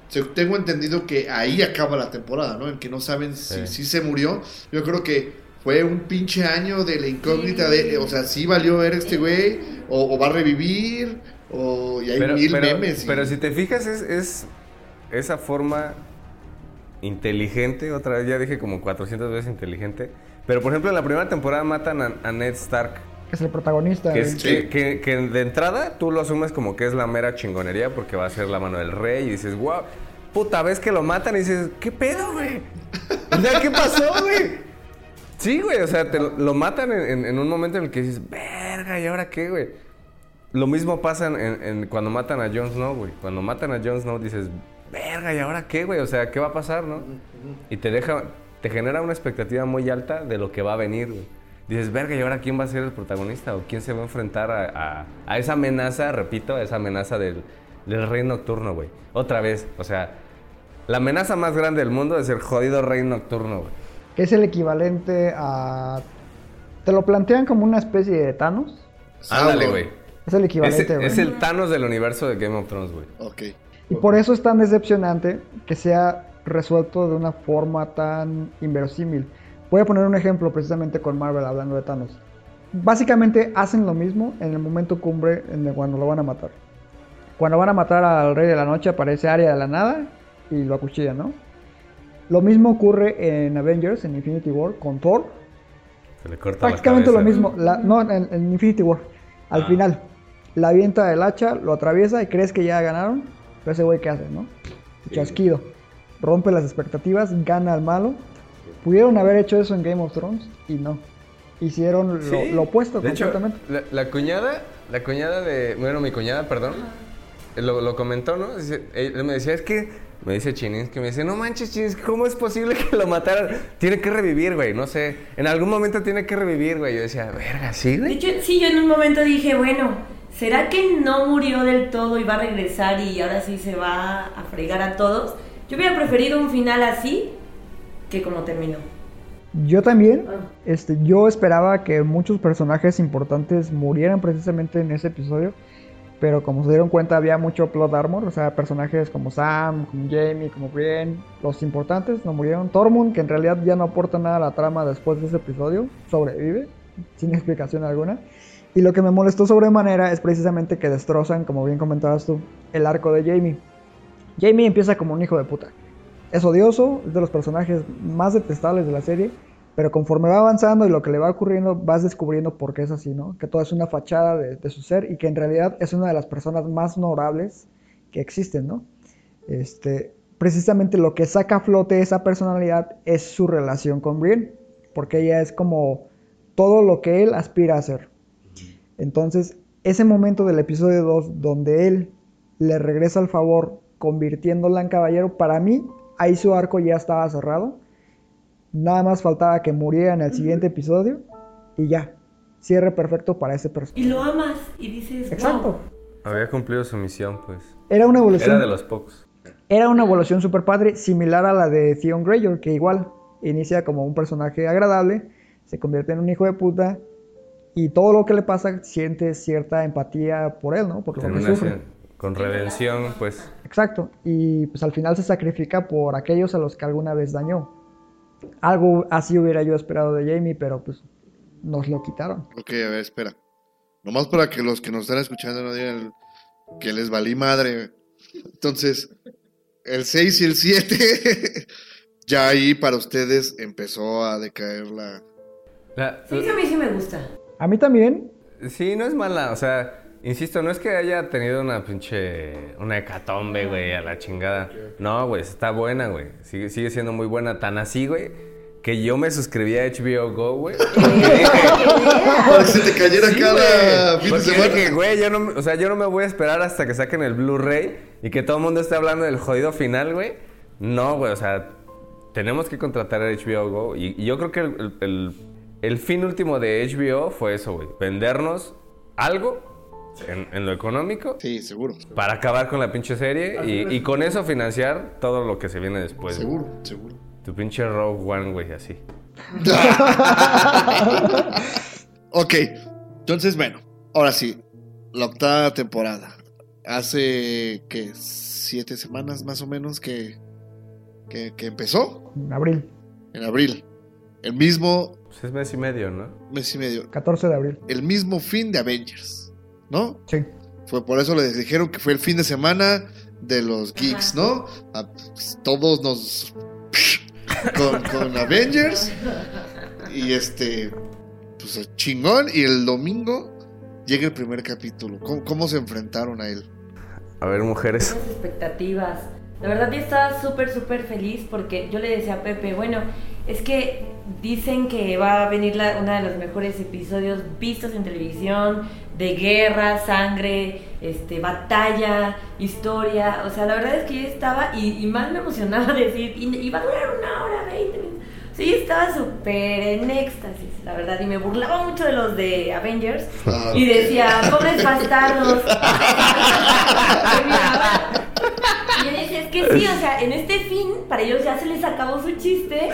se- tengo entendido que ahí acaba la temporada, ¿no? En que no saben si, Sí. si se murió. Yo creo que fue un pinche año de la incógnita de, o sea, sí valió ver este güey, o, o va a revivir, o y hay Pero, mil pero- memes. y- pero si te fijas, es, es esa forma inteligente, otra vez ya dije como 400 veces inteligente. Pero por ejemplo, en la primera temporada matan a, a Ned Stark. Que es el protagonista. Que, es- que, que- que de entrada tú lo asumes como que es la mera chingonería porque va a ser la mano del rey y dices, wow, puta vez que lo matan y dices, ¿qué pedo, güey? O sea, ¿qué pasó, güey? Sí, güey, o sea, te lo, matan en, un momento en el que dices, verga, ¿y ahora qué, güey? Lo mismo pasa en, cuando matan a Jon Snow, güey. Cuando matan a Jon Snow dices, verga, ¿y ahora qué, güey? O sea, ¿qué va a pasar, no? Y te deja, te genera una expectativa muy alta de lo que va a venir, güey. Dices, verga, ¿y ahora quién va a ser el protagonista? ¿O quién se va a enfrentar a, esa amenaza, repito, a esa amenaza del rey nocturno, güey? Otra vez, o sea, la amenaza más grande del mundo es el jodido rey nocturno, güey. Es el equivalente a. Te lo plantean como una especie de Thanos. Ándale, güey. Es el Es, equivalente, güey. es el Thanos del universo de Game of Thrones, güey. Ok. Y por eso es tan decepcionante que sea resuelto de una forma tan inverosímil. Voy a poner un ejemplo precisamente con Marvel hablando de Thanos. Básicamente hacen lo mismo en el momento cumbre en el cuando lo van a matar. Cuando van a matar al Rey de la Noche aparece Arya de la nada y lo acuchilla, ¿no? Lo mismo ocurre en Avengers, en Infinity War, con Thor. Se le corta la Prácticamente lo cabeza. mismo. La- no, en, en Infinity War. Al Ah. final, la avienta el hacha, lo atraviesa y crees que ya ganaron. Pero ese güey, ¿qué hace, no? Chasquido. Rompe las expectativas, gana al malo. Pudieron haber hecho eso en Game of Thrones y no. Hicieron lo, Sí. lo opuesto De hecho, completamente. la, la cuñada, la cuñada de, bueno, mi cuñada, perdón, eh, lo, lo comentó, ¿no? Él me decía, es que, me dice Chinins, que me dice, no manches, Chinins, ¿cómo es posible que lo mataran? Tiene que revivir, güey, no sé, en algún momento tiene que revivir, güey. Yo decía, verga, ¿sí, De güey? hecho, sí, yo en un momento dije, bueno, ¿será que no murió del todo y va a regresar y ahora sí se va a fregar a todos? Yo hubiera preferido un final así que como terminó. Yo también, Ah. este, yo esperaba que muchos personajes importantes murieran precisamente en ese episodio, pero como se dieron cuenta había mucho plot armor, o sea, personajes como Sam, como Jamie, como Brienne, los importantes no murieron. Tormund, que en realidad ya no aporta nada a la trama después de ese episodio, sobrevive, sin explicación alguna. Y lo que me molestó sobremanera es precisamente que destrozan, como bien comentabas tú, el arco de Jamie. Jamie empieza como un hijo de puta. Es odioso, es de los personajes más detestables de la serie, pero conforme va avanzando y lo que le va ocurriendo, vas descubriendo por qué es así, ¿no? Que todo es una fachada de, su ser y que en realidad es una de las personas más honorables que existen, ¿no? Este, precisamente lo que saca a flote esa personalidad es su relación con Brienne, porque ella es como todo lo que él aspira a ser. Entonces, ese momento del episodio 2 donde él le regresa el favor convirtiéndola en caballero, para mí ahí su arco ya estaba cerrado. Nada más faltaba que muriera en el siguiente episodio y ya. Cierre perfecto para ese personaje. Y lo amas y dices, Exacto. "Wow". Había cumplido su misión, pues. Era una evolución. Era de los pocos. Era una evolución super padre, similar a la de Theon Greyjoy, que igual inicia como un personaje agradable, se convierte en un hijo de puta y todo lo que le pasa siente cierta empatía por él, ¿no? Por lo que sufre. con redención, pues. Exacto. Y pues al final se sacrifica por aquellos a los que alguna vez dañó. Algo así hubiera yo esperado de Jamie, pero pues nos lo quitaron. Ok, a ver, espera. Nomás para que los que nos están escuchando no digan que les valí madre. Entonces, el 6 y el 7, ya ahí para ustedes empezó a decaer la... La- Sí, a mí sí me gusta. A mí también, Sí, no es mala, o sea, insisto, no es que haya tenido una pinche, una hecatombe, güey, a la chingada. No, güey, está buena, güey. Sigue, sigue siendo muy buena, tan así, güey, que yo me suscribí a HBO Go, güey. Para que se te cayera Sí, cada fin de semana. güey, yo no, me- o sea, yo no me voy a esperar hasta que saquen el Blu-ray y que todo el mundo esté hablando del jodido final, güey. No, güey, o sea, tenemos que contratar a HBO Go y, y yo creo que el- el fin último de HBO fue eso, güey, vendernos algo en, en lo económico Sí, seguro. para acabar con la pinche serie y, y con eso financiar todo lo que se viene después. güey. Seguro, seguro. Tu pinche Rogue One, güey, así. Ok, entonces bueno, ahora sí, la octava temporada. Hace, ¿qué? Siete semanas más o menos que, que, que empezó, en abril. en abril. El mismo Pues es mes y medio, ¿no? Mes y medio. 14 de abril. El mismo fin de Avengers, ¿no? Sí. Fue por eso les dijeron que fue el fin de semana de los geeks, ¿no? A- todos nos... con, con Avengers. Y este... Pues chingón. Y el domingo llega el primer capítulo. ¿Cómo, cómo se enfrentaron a él? A ver, mujeres. Muchas expectativas. La verdad yo estaba súper, súper feliz porque yo le decía a Pepe, bueno, es que dicen que va a venir la- uno de los mejores episodios vistos en televisión, de guerra, sangre, este, batalla, historia. O sea, la verdad es que yo estaba y, y más me emocionaba decir, y, y va a durar una hora, 20 minutos. Sí, estaba súper en éxtasis, la verdad, y me burlaba mucho de los de Avengers. Ah, Y decía, pobres bastardos. y yo decía, es que sí, o sea, en este fin, para ellos ya se les acabó su chiste.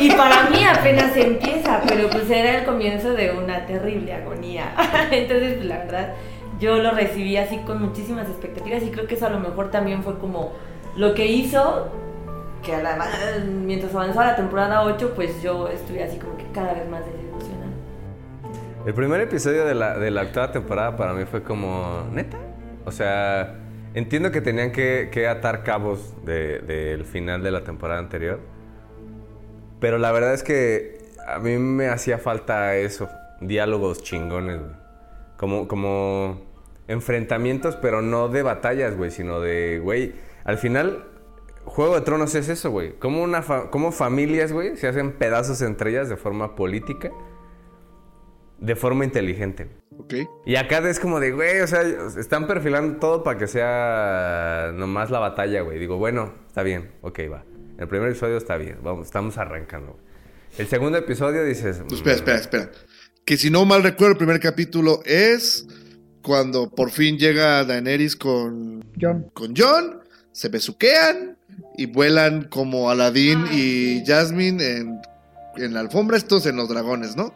Y para mí apenas empieza, pero pues era el comienzo de una terrible agonía. Entonces, pues, la verdad, yo lo recibí así con muchísimas expectativas y creo que eso a lo mejor también fue como lo que hizo que a la- mientras avanzaba la temporada 8, pues yo estuve así como que cada vez más desilusionada. El primer episodio de la, de la octava temporada para mí fue como, ¿neta? O sea, entiendo que tenían que, atar cabos de- del final de la temporada anterior. Pero la verdad es que a mí me hacía falta eso. Diálogos chingones, güey. Como, como enfrentamientos, pero no de batallas, güey, sino de, güey, al final... Juego de Tronos es eso, güey. Como, una fa- como familias, güey, se hacen pedazos entre ellas de forma política de forma inteligente. Ok. Y acá es como de, güey, o sea, están perfilando todo para que sea nomás la batalla, güey. Digo, bueno, está bien, ok, va. El primer episodio está bien, vamos, estamos arrancando. El segundo episodio dices... Pues espera, mm, espera, espera. Que si no mal recuerdo, el primer capítulo es cuando por fin llega Daenerys con, John. con John, se besuquean y vuelan como Aladdin y Jasmine en, en la alfombra, estos en los dragones, ¿no?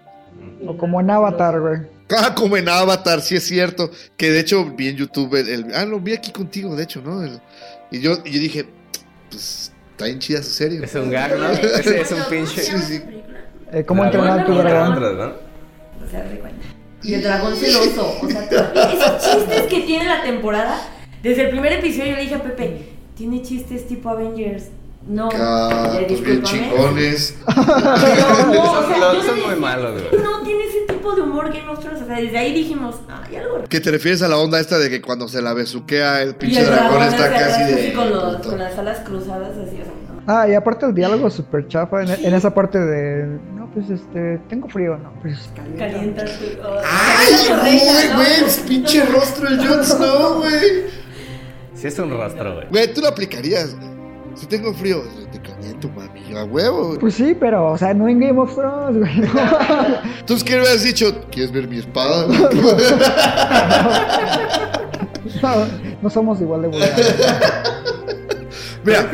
O como en Avatar, güey. Ah, como en Avatar, sí es cierto. Que de hecho vi en YouTube el, el- ah, lo vi aquí contigo, de hecho, ¿no? El- y yo, y yo dije, pues está bien chida su serie. Es un gag, ¿no? Es un pinche... Sí, sí. Eh, ¿Cómo Dragón, entrenar a tu dragón? O sea, de cuenta. Y el dragón celoso. O sea, esos chistes que tiene la temporada. Desde el primer episodio yo le dije a Pepe, tiene chistes tipo Avengers. No, Ah, pues bien discúlpame. chingones. Pero no, o sea, Son- yo le son muy malos, que No tiene ese tipo de humor Game of Thrones. O sea, desde ahí dijimos, ay, algo. ¿Qué te refieres a la onda esta de que cuando se la besuquea el pinche el dragón dragón está casi de. con, los- con las alas cruzadas, así, o sea, no. Ah, y aparte el diálogo súper chafa en, en esa parte de... No, pues este, tengo frío. No, pues calienta. Calientas tu- oh, ¡Ay, tu güey, güey! ¡Pinche rostro el Jon Snow, güey! Sí es un rostro, güey. Güey, tú lo aplicarías, güey. Si tengo frío, te caliento, mami, a huevo. güey. Pues sí, pero, o sea, no en Game of Thrones, güey. Entonces, ¿qué le hubieras dicho? ¿Quieres ver mi espada? No, no somos igual de vulgares. Mira,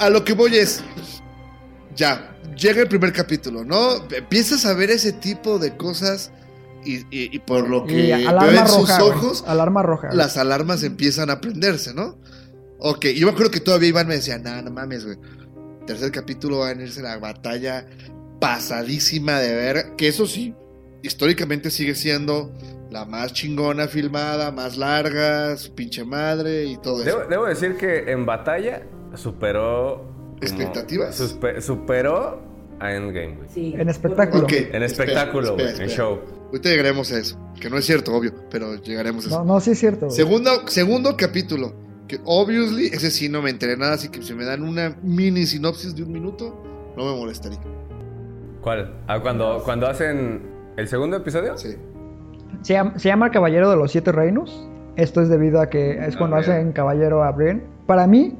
a lo que voy es. Ya, llega el primer capítulo, ¿no? Empiezas a ver ese tipo de cosas y, y- y por lo que veo en sus roja. güey. ojos, Alarma roja. güey. las alarmas empiezan a prenderse, ¿no? Ok, yo me acuerdo que todavía Iván me decía, nah, no mames, güey. Tercer capítulo va a venirse la batalla pasadísima de ver, que eso sí, históricamente sigue siendo la más chingona filmada, más larga, su pinche madre y todo eso. Debo, debo decir que en batalla superó... ¿Expectativas? superó a Endgame, güey. Sí. En espectáculo. En espera, espectáculo, espera, güey. En show. Ahorita llegaremos a eso, que no es cierto, obvio, pero llegaremos a eso. No, no, sí es cierto. güey. Segundo, segundo capítulo, que obviously, ese sí no me enteré nada, así que si me dan una mini sinopsis de un minuto, no me molestaría. ¿Cuál? Ah, cuando, cuando hacen el segundo episodio. Sí. Se llama, se llama El Caballero de los Siete Reinos. Esto es debido a que es cuando Ah, bien. hacen Caballero a Brienne. Para mí,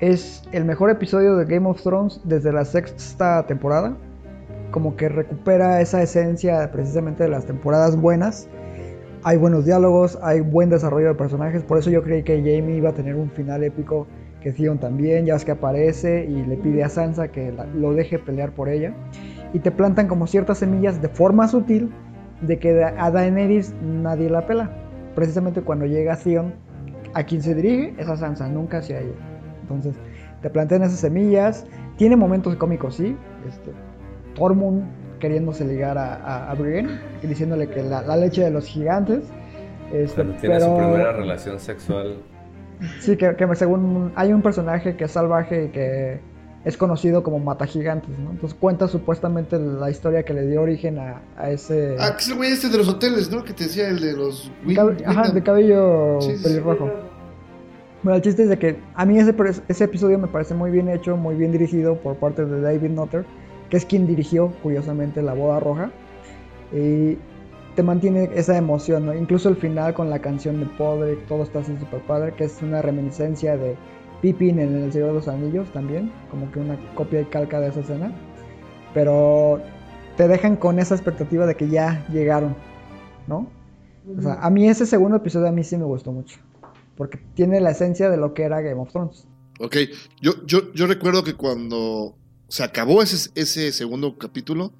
es el mejor episodio de Game of Thrones desde la sexta temporada. Como que recupera esa esencia precisamente de las temporadas buenas. Hay buenos diálogos, hay buen desarrollo de personajes. Por eso yo creí que Jamie iba a tener un final épico. Que Theon también, ya es que aparece y le pide a Sansa que lo deje pelear por ella. Y te plantan como ciertas semillas de forma sutil de que a Daenerys nadie la pela. Precisamente cuando llega Theon, a quien se dirige es a Sansa, nunca hacia ella. Entonces, te plantean esas semillas. Tiene momentos cómicos, sí. Este, Tormund queriéndose ligar a, a, a Brienne y diciéndole que la, la leche de los gigantes. Este, Pero tiene su primera relación sexual. Sí, que, que según hay un personaje que es salvaje y que es conocido como Mata Gigantes, ¿no? Entonces cuenta supuestamente la historia que le dio origen a, a ese... Ah, que es el güey este de los hoteles, ¿no? Que te decía el de los... Cab- Ajá, de cabello Sí, sí, sí. Bueno, el chiste es de que a mí ese, ese episodio me parece muy bien hecho, muy bien dirigido por parte de David Nutter, que es quien dirigió, curiosamente, La Boda Roja. Y te mantiene esa emoción, ¿no? Incluso el final con la canción de Podrick, todo está así súper padre, que es una reminiscencia de Pippin en El Señor de los Anillos también, como que una copia y calca de esa escena. Pero te dejan con esa expectativa de que ya llegaron, ¿no? O sea, a mí ese segundo episodio a mí sí me gustó mucho. Porque tiene la esencia de lo que era Game of Thrones. Ok, yo, yo, yo recuerdo que cuando se acabó ese, ese segundo capítulo,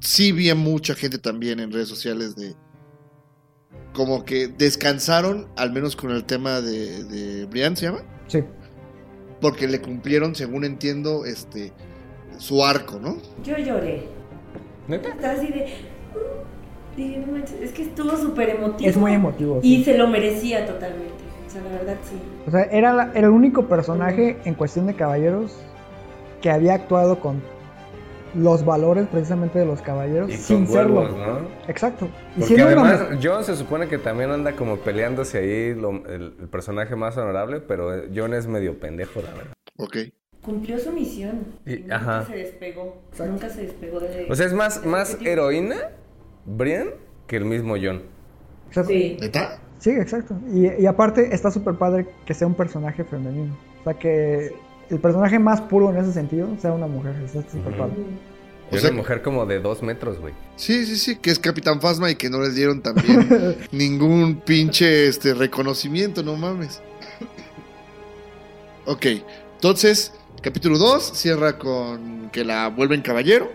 sí vi a mucha gente también en redes sociales de... Como que descansaron, al menos con el tema de, de Brian, ¿se llama? Sí. Porque le cumplieron, según entiendo, este su arco, ¿no? Yo lloré. ¿Neta? Estaba así de. "Uh", dije, "No manches", es que estuvo súper emotivo. Es muy emotivo. Y se lo merecía totalmente. O sea, la verdad sí. O sea, era, la- era el único personaje en cuestión de caballeros que había actuado con los valores precisamente de los caballeros Y sin serlo. ¿no? Exacto. Y Porque una además John se supone que también anda como peleándose ahí lo- el, el personaje más honorable, pero eh, John es medio pendejo, la verdad. Ok. Cumplió su misión. Y- Y nunca ajá. se despegó. Nunca se despegó de. O sea, es más, más heroína Brian que el mismo John. Exacto. Sí. ¿Neta? Sí, exacto. Y, y aparte está súper padre que sea un personaje femenino. O sea, que el personaje más puro en ese sentido sea una mujer. Está súper padre. O sea- una mujer como de dos metros, güey. Sí, sí, sí, que es Capitán Fasma y que no le dieron también ningún pinche este, reconocimiento, no mames. Ok, entonces, capítulo 2 cierra con que la vuelven caballero.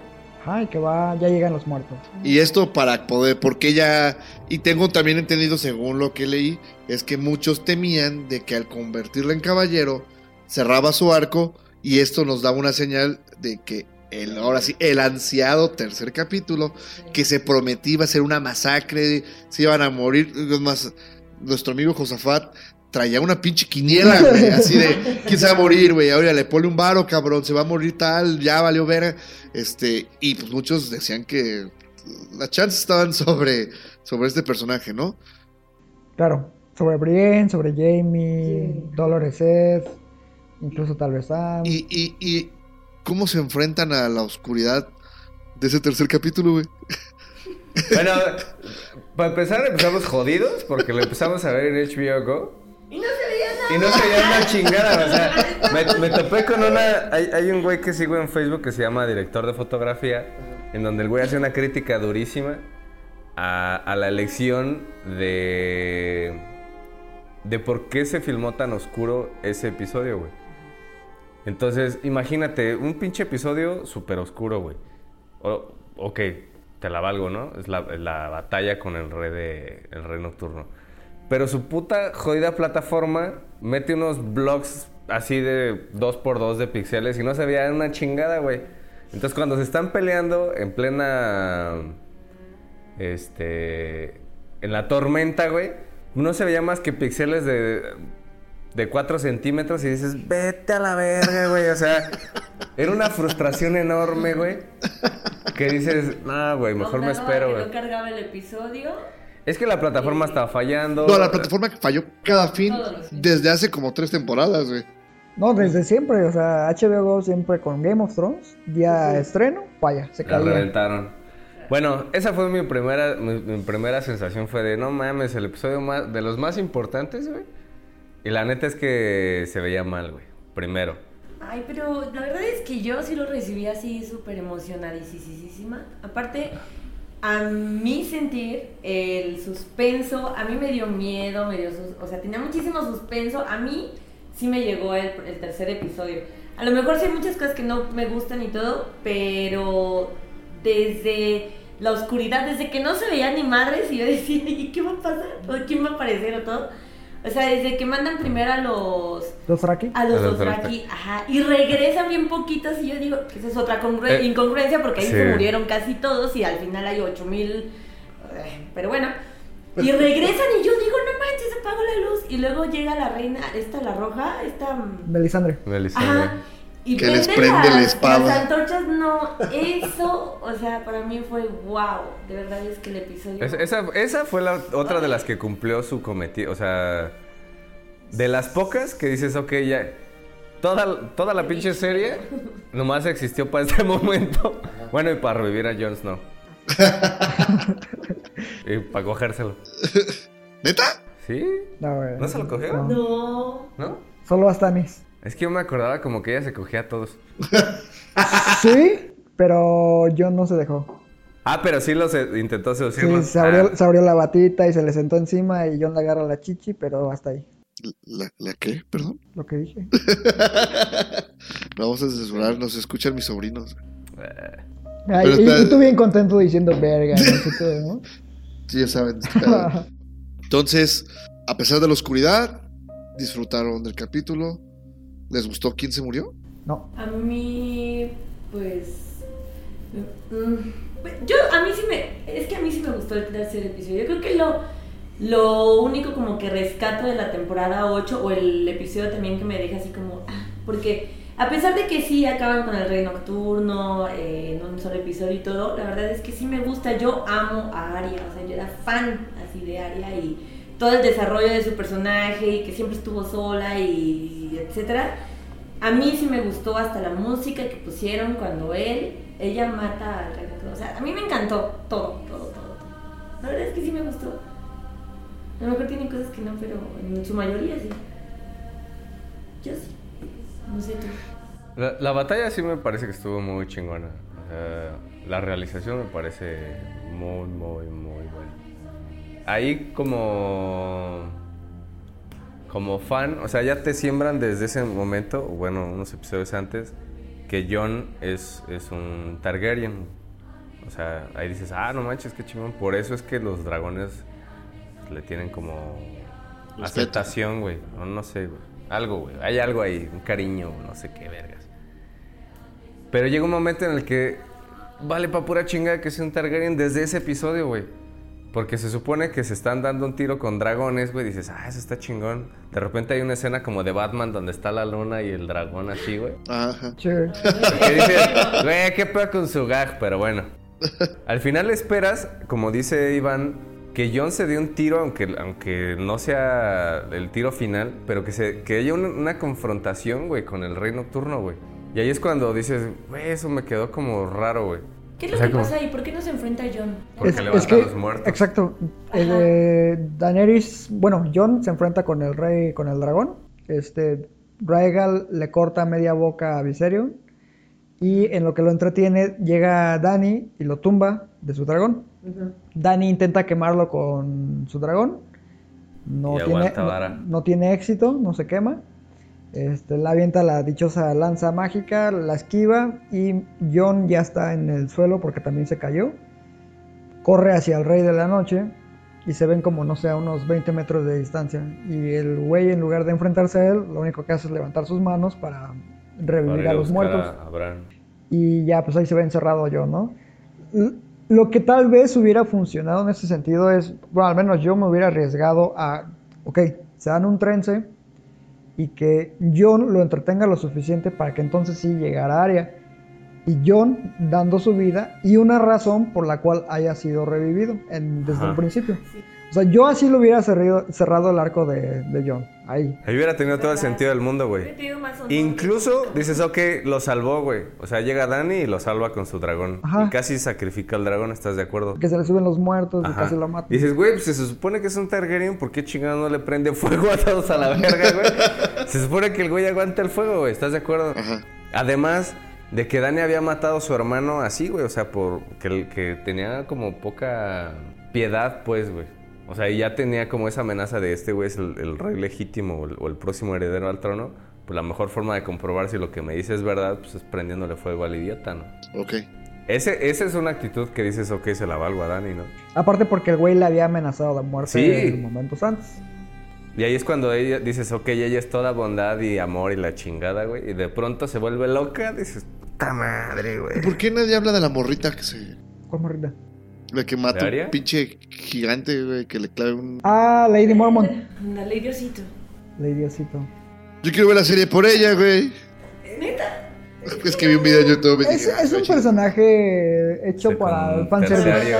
Ay, que va, ya llegan los muertos. Y esto para poder, porque ella, y tengo también entendido según lo que leí, es que muchos temían de que al convertirla en caballero cerraba su arco y esto nos daba una señal de que el, ahora sí, el ansiado tercer capítulo, que se prometía iba a ser una masacre, se iban a morir, más, nuestro amigo Josafat traía una pinche quiniela, güey, así de, ¿quién se va a morir, güey? Ahora le pone un varo, cabrón, se va a morir tal, ya valió ver, este, y pues muchos decían que las chances estaban sobre, sobre este personaje, ¿no? Claro, sobre Brienne, sobre Jamie, Dolores Ed, incluso tal vez Sam. Y, y, y cómo se enfrentan a la oscuridad de ese tercer capítulo, güey. Bueno, para empezar empezamos jodidos porque lo empezamos a ver en HBO Go. Y no se veía nada. Y no se veía una chingada, o sea, me, me topé con una... Hay, hay un güey que sigo en Facebook que se llama Director de Fotografía, en donde el güey hace una crítica durísima a, a la elección de... de por qué se filmó tan oscuro ese episodio, güey. Entonces, imagínate, un pinche episodio súper oscuro, güey. Ok, te la valgo, ¿no? Es la, la batalla con el rey, de, el rey nocturno. Pero su puta jodida plataforma mete unos blocks así de 2x2 de píxeles y no se veía una chingada, güey. Entonces cuando se están peleando en plena... Este... En la tormenta, güey. No se veía más que píxeles de... De 4 centímetros y dices, vete a la verga, güey. O sea, era una frustración enorme, güey. Que dices, no, güey, mejor me espero, güey. No cargaba el episodio. Es que la plataforma estaba fallando. No, la plataforma que falló cada fin desde hace como tres temporadas, güey. No, desde siempre, o sea, HBO Go siempre con Game of Thrones, día estreno, vaya, se La caía. reventaron. Bueno, esa fue mi primera, mi, mi primera sensación fue de, no mames, el episodio más, de los más importantes, güey. Y la neta es que se veía mal, güey. Primero. Ay, pero la verdad es que yo sí lo recibí así súper emocionadísima. Aparte, a mi sentir, el suspenso, a mí me dio miedo, me dio o sea, tenía muchísimo suspenso. A mí sí me llegó el, el tercer episodio. A lo mejor sí hay muchas cosas que no me gustan y todo, pero desde la oscuridad, desde que no se veía ni madres y yo decía, ¿y qué va a pasar? ¿O quién va a aparecer o todo? O sea, desde que mandan primero a los ¿Los Raki? a los Dothraki, ajá, y regresan bien poquitos y yo digo que esa es otra Eh, incongruencia porque ahí sí. se murieron casi todos y al final hay 8000 eh, pero bueno, y regresan y yo digo, no manches, se apagó la luz y luego llega la reina, esta la roja, esta mm, Melisandre. Melisandre. Ajá. Y Que les prende la las- espada. Las antorchas, no. Eso, o sea, para mí fue wow. De verdad es que el episodio. Es- esa, esa fue la otra de las que cumplió su cometido. O sea, de las pocas que dices, ok, ya. Toda, toda la pinche serie nomás existió para este momento. Bueno, y para revivir a Jon Snow. y para cogérselo. ¿Neta? ¿Sí? No, güey. ¿No se lo cogieron? No. ¿No? Solo a Stannis. Es que yo me acordaba como que ella se cogía a todos. Sí, pero John no se dejó. Ah, pero sí los intentó Sí, seducirlos. se abrió, Ah, se abrió la batita y se le sentó encima y John le agarra la chichi, pero hasta ahí. ¿La, la qué? Perdón. Lo que dije. No vamos a censurar, nos escuchan mis sobrinos. Ay, y, está- y tú bien contento diciendo verga, no sé qué, ¿no? Sí, ya saben. Entonces, a pesar de la oscuridad, disfrutaron del capítulo. ¿Les gustó quién se murió? No. A mí, pues. mm, yo, a mí sí me. Es que a mí sí me gustó el tercer episodio. Yo creo que lo. Lo único como que rescato de la temporada 8 o el episodio también que me deja así como... ah, porque a pesar de que sí acaban con el rey nocturno eh, en un solo episodio y todo, la verdad es que sí me gusta. Yo amo a Arya, o sea, yo era fan así de Arya y todo el desarrollo de su personaje y que siempre estuvo sola y etcétera. A mí sí me gustó hasta la música que pusieron cuando él, ella mata al rey. O sea, a mí me encantó todo, todo, todo. La verdad es que sí me gustó. A lo mejor tiene cosas que no, pero en su mayoría sí. Yo sí. No sé tú. La, la batalla sí me parece que estuvo muy chingona. Sea, la realización me parece muy, muy, muy. Ahí como... Como fan, o sea, ya te siembran desde ese momento, bueno, unos episodios antes, que Jon es, es un Targaryen. O sea, ahí dices, ah, no manches, qué chingón. Por eso es que los dragones le tienen como aceptación, güey. No, no sé, güey. Algo, güey. Hay algo ahí, un cariño, no sé qué vergas. Pero llega un momento en el que vale pa' pura chingada que sea un Targaryen desde ese episodio, güey. Porque se supone que se están dando un tiro con dragones, güey. Dices, ah, eso está chingón. De repente hay una escena como de Batman donde está la luna y el dragón así, güey. Ajá. Sure. Que dices, güey, qué pedo con su gag, pero bueno. Al final esperas, como dice Iván, que John se dé un tiro, aunque, aunque no sea el tiro final, pero que, se, que haya una, una confrontación, güey, con el rey nocturno, güey. Y ahí es cuando dices, güey, eso me quedó como raro, güey. ¿Qué es O lo sea, que como- pasa ahí? ¿Por qué no se enfrenta a John? Porque levanta a los muertos. Exacto. Eh, Daenerys, bueno, Jon se enfrenta con el rey, con el dragón. Este, Rhaegal le corta media boca a Viserion. Y en lo que lo entretiene, llega Dany y lo tumba de su dragón. Dany intenta quemarlo con su dragón. No, Y tiene, aguanta no- vara. no tiene éxito, no se quema. Este, la avienta la dichosa lanza mágica, la esquiva y Jon ya está en el suelo porque también se cayó. Corre hacia el rey de la noche y se ven como, no sé, a unos 20 metros de distancia. Y el güey, en lugar de enfrentarse a él, lo único que hace es levantar sus manos para revivir Para a los muertos. a. Y ya, pues ahí se ve encerrado yo, ¿no? Lo que tal vez hubiera funcionado en ese sentido es, bueno, al menos yo me hubiera arriesgado a, ok, se dan un trence y que John lo entretenga lo suficiente para que entonces sí llegara a Arya. Y John dando su vida y una razón por la cual haya sido revivido en- desde Ajá. el principio. Sí. O sea, yo así lo hubiera cerrado, cerrado el arco de, de John. Ahí. Ahí hubiera tenido todo el sentido del mundo, güey. Incluso dices, ok, lo salvó, güey. O sea, llega Dani y lo salva con su dragón. Ajá. Y casi sacrifica al dragón, ¿estás de acuerdo? Que se le suben los muertos y casi lo matan. Dices, güey, pues se supone que es un Targaryen, ¿por qué chingado no le prende fuego a todos a la verga, güey? se supone que el güey aguanta el fuego, güey, ¿estás de acuerdo? Ajá. Además de que Dani había matado a su hermano así, güey, o sea, por que, que tenía como poca piedad, pues, güey. O sea, y ya tenía como esa amenaza de este güey es el, el rey legítimo o el, o el próximo heredero al trono. Pues la mejor forma de comprobar si lo que me dice es verdad, pues es prendiéndole fuego al idiota, ¿no? Ok. Ese, esa es una actitud que dices, ok, se la valgo a Dani, ¿no? Aparte porque el güey le había amenazado de muerte Sí. en momentos antes. Y ahí es cuando ella dices, ok, ella es toda bondad y amor y la chingada, güey. Y de pronto se vuelve loca, dices, puta madre, ¿Y güey. por qué nadie habla de la morrita que se. ¿Cuál morrita? La que mata ¿De un pinche gigante, güey, que le clave un. Ah, Lady Mormon. Dale, Diosito. Lady Diosito. Yo quiero ver la serie por ella, güey. ¿Neta? Es que vi un video en YouTube y Es, dije, ah, es un personaje hecho para el fanservice.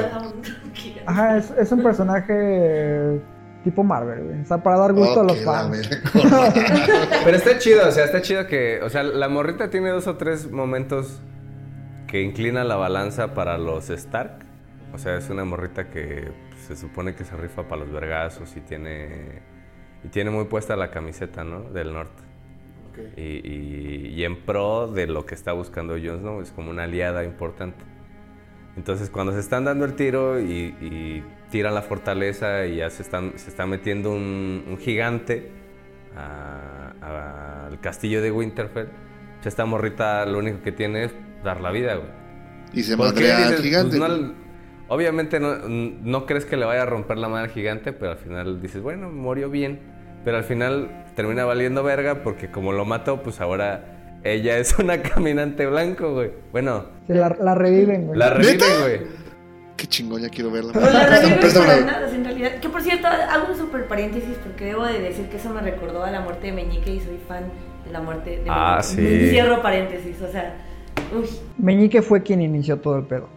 Ajá, es, es un personaje tipo Marvel, güey. O sea, para dar gusto a los la fans. Pero está chido, o sea, está chido que, o sea, la morrita tiene dos o tres momentos que inclina la balanza para los Stark. O sea, es una morrita que pues, se supone que se rifa para los vergazos y tiene y tiene muy puesta la camiseta, ¿no? Del norte. Y, y- y en pro de lo que está buscando Jon Snow, es como una aliada importante. Entonces, cuando se están dando el tiro y, y tiran la fortaleza y ya se, están, se está metiendo un, un gigante al castillo de Winterfell, pues esta morrita lo único que tiene es dar la vida, güey. Y se madrea al dices, gigante. pues, no obviamente no, no crees que le vaya a romper la madre al gigante, pero al final dices, bueno, murió bien. Pero al final termina valiendo verga porque como lo mató, pues ahora ella es una caminante blanco, güey. Bueno, Se la, la reviven, güey. la reviven, ¿Neta? güey. Qué chingón, ya quiero verla. Pues la reviven para nada, en realidad. Que por cierto, hago un super paréntesis porque debo de decir que eso me recordó a la muerte de Meñique y soy fan de la muerte de Ah, Meñique. sí. Cierro paréntesis, o sea, uy. Meñique fue quien inició todo el pedo.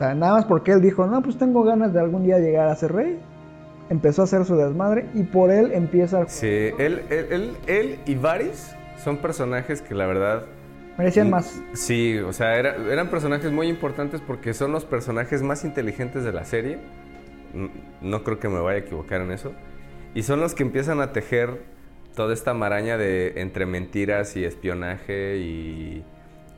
O sea, nada más porque él dijo, no, pues tengo ganas de algún día llegar a ser rey. Empezó a hacer su desmadre y por él empieza... Sí, él, él, él, él y Varys son personajes que la verdad... Merecían más. Sí, o sea, era- eran personajes muy importantes porque son los personajes más inteligentes de la serie. Mm, No creo que me vaya a equivocar en eso. Y son los que empiezan a tejer toda esta maraña de entre mentiras y espionaje y...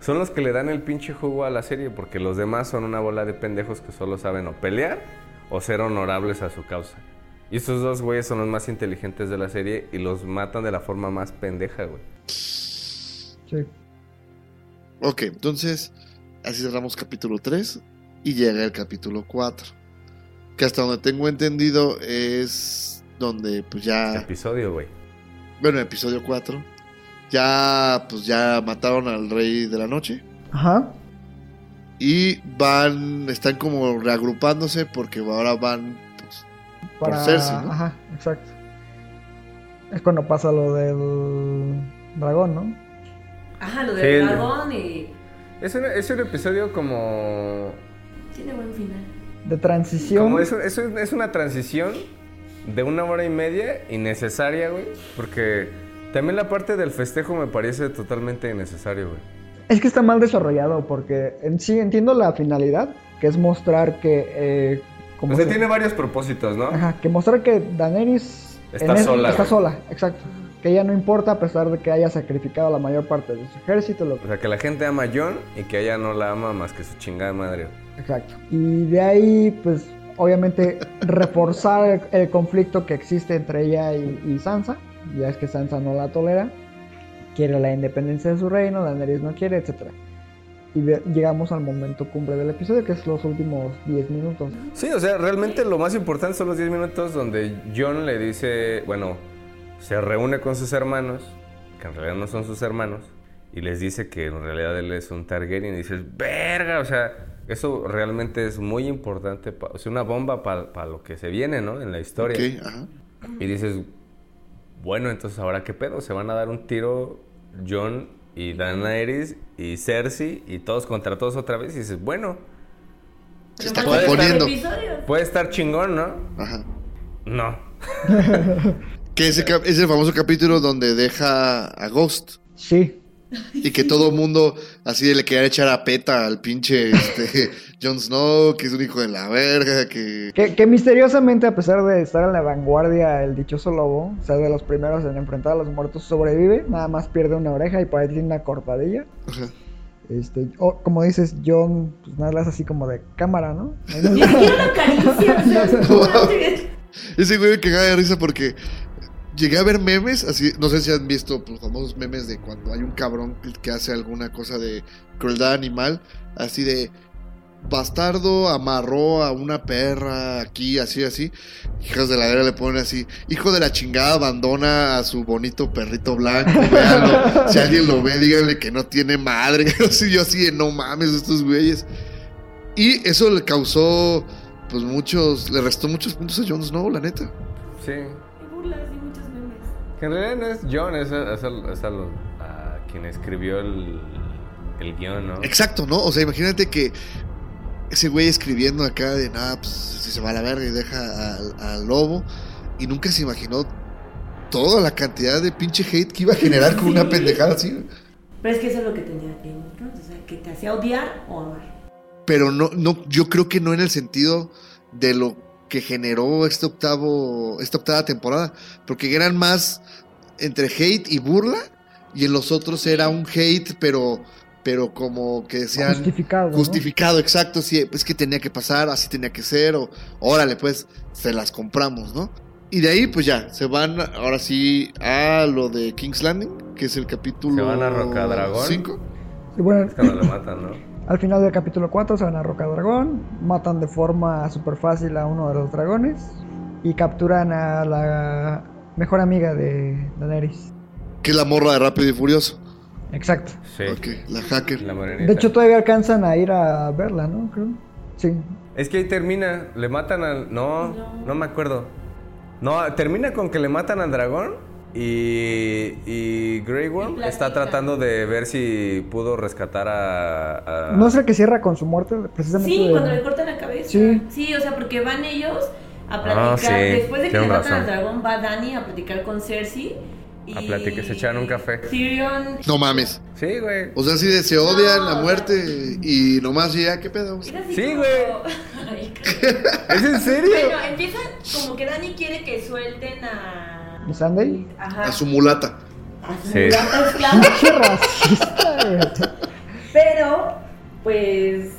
Son los que le dan el pinche jugo a la serie porque los demás son una bola de pendejos que solo saben o pelear o ser honorables a su causa. Y estos dos güeyes son los más inteligentes de la serie y los matan de la forma más pendeja, güey. Sí. Ok, entonces, así cerramos capítulo 3 y llega el capítulo 4. Que hasta donde tengo entendido es donde pues ya... Episodio, güey. Bueno, episodio 4. Ya pues ya mataron al rey de la noche. Ajá. Y van, están como reagrupándose porque ahora van pues, Para... por Cersei, ¿no? Ajá, exacto. Es cuando pasa lo del dragón, ¿no? Ajá, lo del el- dragón y. Es un, es un episodio como... Tiene buen final. De transición. Como es, es, es una transición de una hora y media innecesaria, güey. Porque también la parte del festejo me parece totalmente innecesario, güey. Es que está mal desarrollado porque en sí entiendo la finalidad, que es mostrar que... eh, como O sea, se- tiene varios propósitos, ¿no? Ajá, que mostrar que Daenerys Está es- sola, Está sola, exacto. Que ella no importa a pesar de que haya sacrificado la mayor parte de su ejército. Lo... O sea, que la gente ama a John y que ella no la ama más que su chingada madre. Exacto. Y de ahí, pues, obviamente, reforzar el, el conflicto que existe entre ella y, y Sansa. Ya es que Sansa no la tolera. Quiere la independencia de su reino, Daenerys no quiere, etc. Y llegamos al momento cumbre del episodio, que es los últimos 10 minutos. Sí, o sea, realmente lo más importante son los 10 minutos donde John le dice, bueno, se reúne con sus hermanos, que en realidad no son sus hermanos, y les dice que en realidad él es un Targaryen y dices, verga, o sea, eso realmente es muy importante, pa- o sea, una bomba para lo que se viene, ¿no? En la historia. Ok, ajá. Y dices, bueno, entonces ahora qué pedo, se van a dar un tiro John y Daenerys y Cersei y todos contra todos otra vez y dices, bueno, Se está faltan componiendo. episodios. puede estar chingón, ¿no? Ajá. No. Que ese es el famoso capítulo donde deja a Ghost. Sí, Y que todo mundo así le quería echar a peta al pinche este, Jon Snow, que es un hijo de la verga, que... Que, que misteriosamente, a pesar de estar en la vanguardia, el dichoso lobo, o sea, de los primeros en enfrentar a los muertos, sobrevive, nada más pierde una oreja y por ahí tiene una cortadilla. Ajá. Este, o, como dices, John, pues nada más así como de cámara, ¿no? Ese güey me cagaba de risa porque llegué a ver memes, así, no sé si han visto pues, los famosos memes de cuando hay un cabrón que hace alguna cosa de crueldad animal, así de bastardo amarró a una perra aquí, así, así. Hijos de la guerra le ponen así. Hijo de la chingada abandona a su bonito perrito blanco. véanlo. si alguien lo ve, díganle que no tiene madre. Así, yo así de no mames, estos güeyes. Y eso le causó, pues muchos, le restó muchos puntos a Jon Snow, la neta. Sí. Y burlas y muchos memes. Que en realidad no es John, es, a- es a- es a lo- a quien escribió el, el guion, ¿no? Exacto, ¿no? O sea, imagínate que ese güey escribiendo acá de nada, pues si se va a la verga y deja al, al lobo. Y nunca se imaginó toda la cantidad de pinche hate que iba a generar con una pendejada así. Pero es que eso es lo que tenía Game of Thrones, o sea, que te hacía odiar o amar. Pero no, no, yo creo que no en el sentido de lo que generó este octavo, esta octava temporada. Porque eran más entre hate y burla. Y en los otros era un hate, pero, pero como que decían. Justificado. ¿no? Justificado, exacto, sí, es que tenía que pasar, así tenía que ser, o órale, pues, se las compramos, ¿no? Y de ahí, pues ya, se van ahora sí a lo de King's Landing, que es el capítulo Se van a Rocadragón. 5. Y bueno, Es cuando matan, ¿no? al final del capítulo 4 se van a Roca Dragón, matan de forma súper fácil a uno de los dragones y capturan a la mejor amiga de Daenerys. Que es la morra de Rápido y Furioso. Exacto. Sí. Ok, la hacker. La. De hecho, todavía alcanzan a ir a verla, ¿no? Creo. Sí. Es que ahí termina, le matan al... No, No. no me acuerdo. No, termina con que le matan al dragón y, y Grey Worm Y está tratando de ver si pudo rescatar a... a- ¿No es el que cierra con su muerte? Precisamente. Sí, de- cuando le cortan la cabeza. Sí. o sea, porque van ellos a Ah, platicar. sí, Después de que le matan razón. al dragón, va Dani a platicar con Cersei. Y A platicar, se echan un café. Tyrion. No mames. Sí, güey. O sea, sí, de- se odian No, la muerte y nomás ya, ¿qué pedo? Sí, como- güey. ¿Es en serio? Bueno, empieza como que Dani quiere que suelten a. ¿Y Sunday? Ajá. A su mulata. A su Sí. mulata esclava. ¡Qué racista, güey! Pero, pues.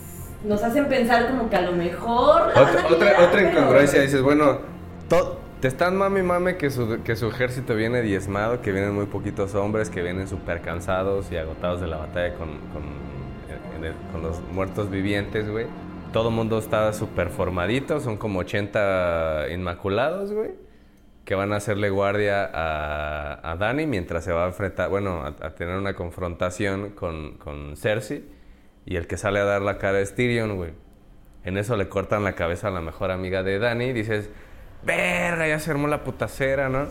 Nos hacen pensar como que a lo mejor. Otra, otra, otra incongruencia, dices, bueno, to- te están mami mame que su, que su ejército viene diezmado, que vienen muy poquitos hombres, que vienen súper cansados y agotados de la batalla con, con, el- con los muertos vivientes, güey. Todo el mundo está súper formadito, son como 80 inmaculados, güey, que van a hacerle guardia a, a Dani mientras se va a enfrentar, bueno, a, a tener una confrontación con, con Cersei. Y el que sale a dar la cara es Tyrion, güey. En eso le cortan la cabeza a la mejor amiga de Dani dices, verga, ya se armó la putacera, ¿no?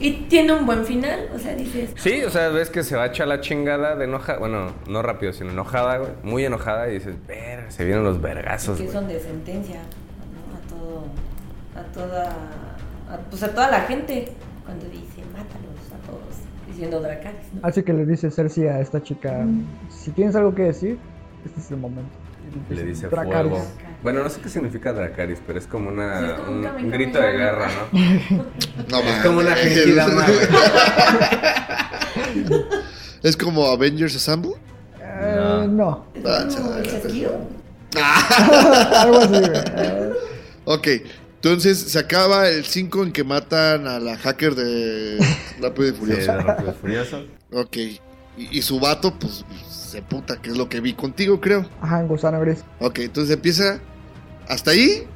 Y tiene un buen final, o sea, dices. Sí, o sea, ves que se va a echar la chingada de enoja, bueno, no rápido, sino enojada, güey, muy enojada y dices, verga, se vienen los vergazos, que son de sentencia ¿no? a todo a toda a, pues a toda la gente cuando dice mátalos a todos diciendo Dracarys ¿no? Así que le dice Cersei a esta chica: Si tienes algo que decir, este es el momento. Y Le dice "Dracarys". fuego. Bueno, no sé qué significa Dracaris, pero es como una, Sí, es como un un, Kamehameha. un grito de guerra, ¿no? No. Es como una genkidama. Es como Avengers Assemble. Eh, no. Es Ah, como el chasquido. Algo así, Ok, entonces se acaba el 5 en que matan a la hacker de Rápido y Sí, Furioso. de Rápido y Furioso. Ok, y, y su vato, pues se puta, que es lo que vi contigo, creo. Ajá, en gusano gris. Ok, entonces empieza. ¿Hasta ahí?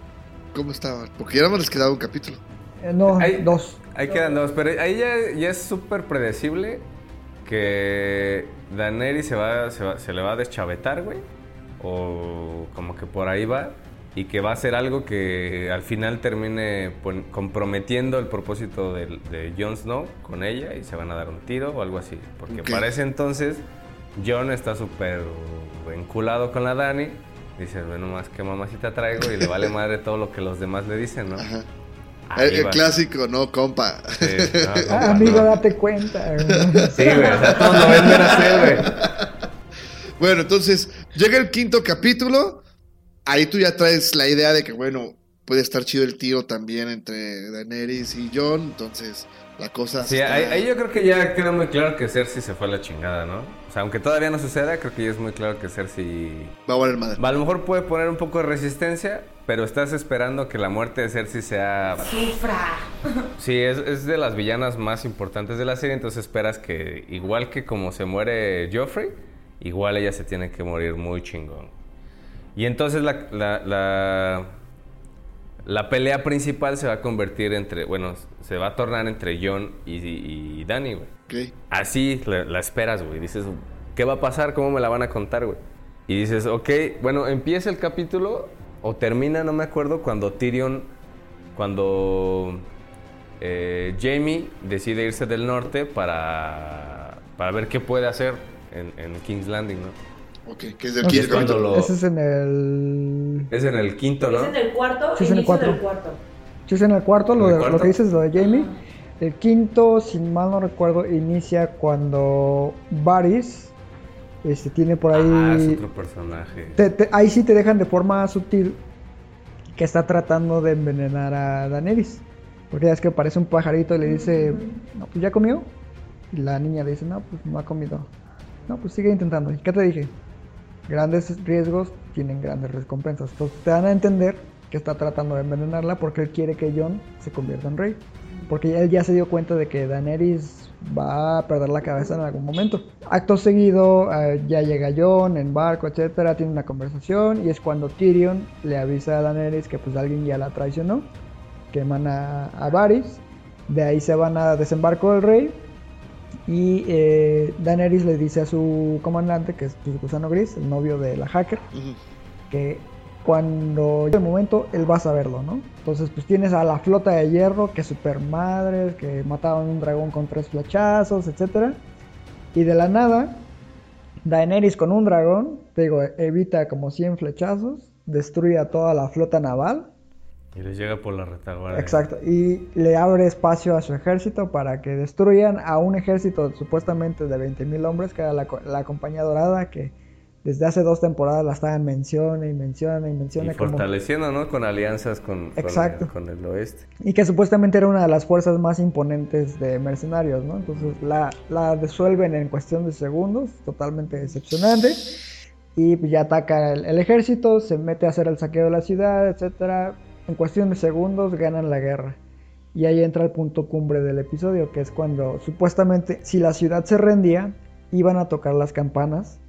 ¿Cómo estaban? Porque ya no me les quedaba un capítulo. Eh, no, Ahí- dos. Ahí quedan dos, pero ahí ya, ya es súper predecible que Daenerys se, va, se, va- se le va a deschavetar, güey. O como que por ahí va. Y que va a ser algo que al final termine comprometiendo el propósito de, de Jon Snow con ella y se van a dar un tiro o algo así. Porque Ok. para ese entonces Jon está súper enculado con la Dani. Dice, bueno, más que mamacita traigo y le vale madre todo lo que los demás le dicen, ¿no? Ajá. El, clásico, no, compa. Sí, no, Ah, amigo, no. date cuenta. güey. Sí, güey, o sea, todos lo ven así, güey. Bueno, entonces llega el quinto capítulo. Ahí tú ya traes la idea de que, bueno, puede estar chido el tiro también entre Daenerys y Jon. Entonces, la cosa. Sí, está- ahí, ahí yo creo que ya queda muy claro que Cersei se fue a la chingada, ¿no? O sea, aunque todavía no suceda, creo que ya es muy claro que Cersei... Va a valer madre. A lo mejor puede poner un poco de resistencia, pero estás esperando que la muerte de Cersei sea... sufra Sí, es, es de las villanas más importantes de la serie, entonces esperas que, igual que como se muere Joffrey, igual ella se tiene que morir muy chingón. Y entonces la, la, la, la pelea principal se va a convertir entre, bueno, se va a tornar entre John y, y, y Danny, güey. Así la, la esperas, güey. Dices, ¿qué va a pasar? ¿Cómo me la van a contar, güey? Y dices, ok, bueno, empieza el capítulo o termina, no me acuerdo, cuando Tyrion, cuando eh, Jamie decide irse del norte para, para ver qué puede hacer en, en King's Landing, ¿no? Ok, que es del No, Y quinto es cuando capítulo. lo- Ese es en el. Es en el quinto, ¿no? Es en el cuarto, Sí, es en el cuarto. del cuarto. Sí, es en el cuarto, ¿En lo, el de- cuarto? lo que dices, lo de Jamie. El quinto, si mal no recuerdo, inicia cuando Varys este, tiene por ahí. Ah, es otro personaje. te- te- ahí sí te dejan de forma sutil que está tratando de envenenar a Daenerys. Porque ya es que aparece un pajarito y le dice, no, pues ya comió. Y la niña le dice, no, pues no ha comido. No, pues sigue intentando. ¿Y qué te dije? Grandes riesgos tienen grandes recompensas. Entonces te dan a entender que está tratando de envenenarla porque él quiere que Jon se convierta en rey. Porque él ya se dio cuenta de que Daenerys va a perder la cabeza en algún momento. Acto seguido, eh, ya llega Jon en barco, etcétera, tiene una conversación y es cuando Tyrion le avisa a Daenerys que pues alguien ya la traicionó, queman a, a Varys, de ahí se van a desembarco del rey y eh, Daenerys le dice a su comandante, que es pues, Gusano Gris, el novio de la hacker, Ujú. que cuando llegue el momento él va a saberlo, ¿no? Entonces pues tienes a la flota de hierro, que super madres, que mataron un dragón con tres flechazos, etcétera. Y de la nada, Daenerys con un dragón, te digo, evita como 100 flechazos, destruye a toda la flota naval, Y les llega por la retaguardia. exacto, y le abre espacio a su ejército para que destruyan a un ejército supuestamente de 20.000 hombres, que era la, la compañía dorada, que desde hace dos temporadas la estaban menciona y menciona y Y menciona como... fortaleciendo, ¿no? Con alianzas con, con Exacto. el, con el oeste. Y que supuestamente era una de las fuerzas más imponentes de mercenarios, ¿no? Entonces la, la disuelven en cuestión de segundos, totalmente decepcionante. Y pues ya ataca el, el ejército, se mete a hacer el saqueo de la ciudad, etcétera. En cuestión de segundos ganan la guerra. Y ahí entra el punto cumbre del episodio, que es cuando supuestamente si la ciudad se rendía, iban a tocar las campanas.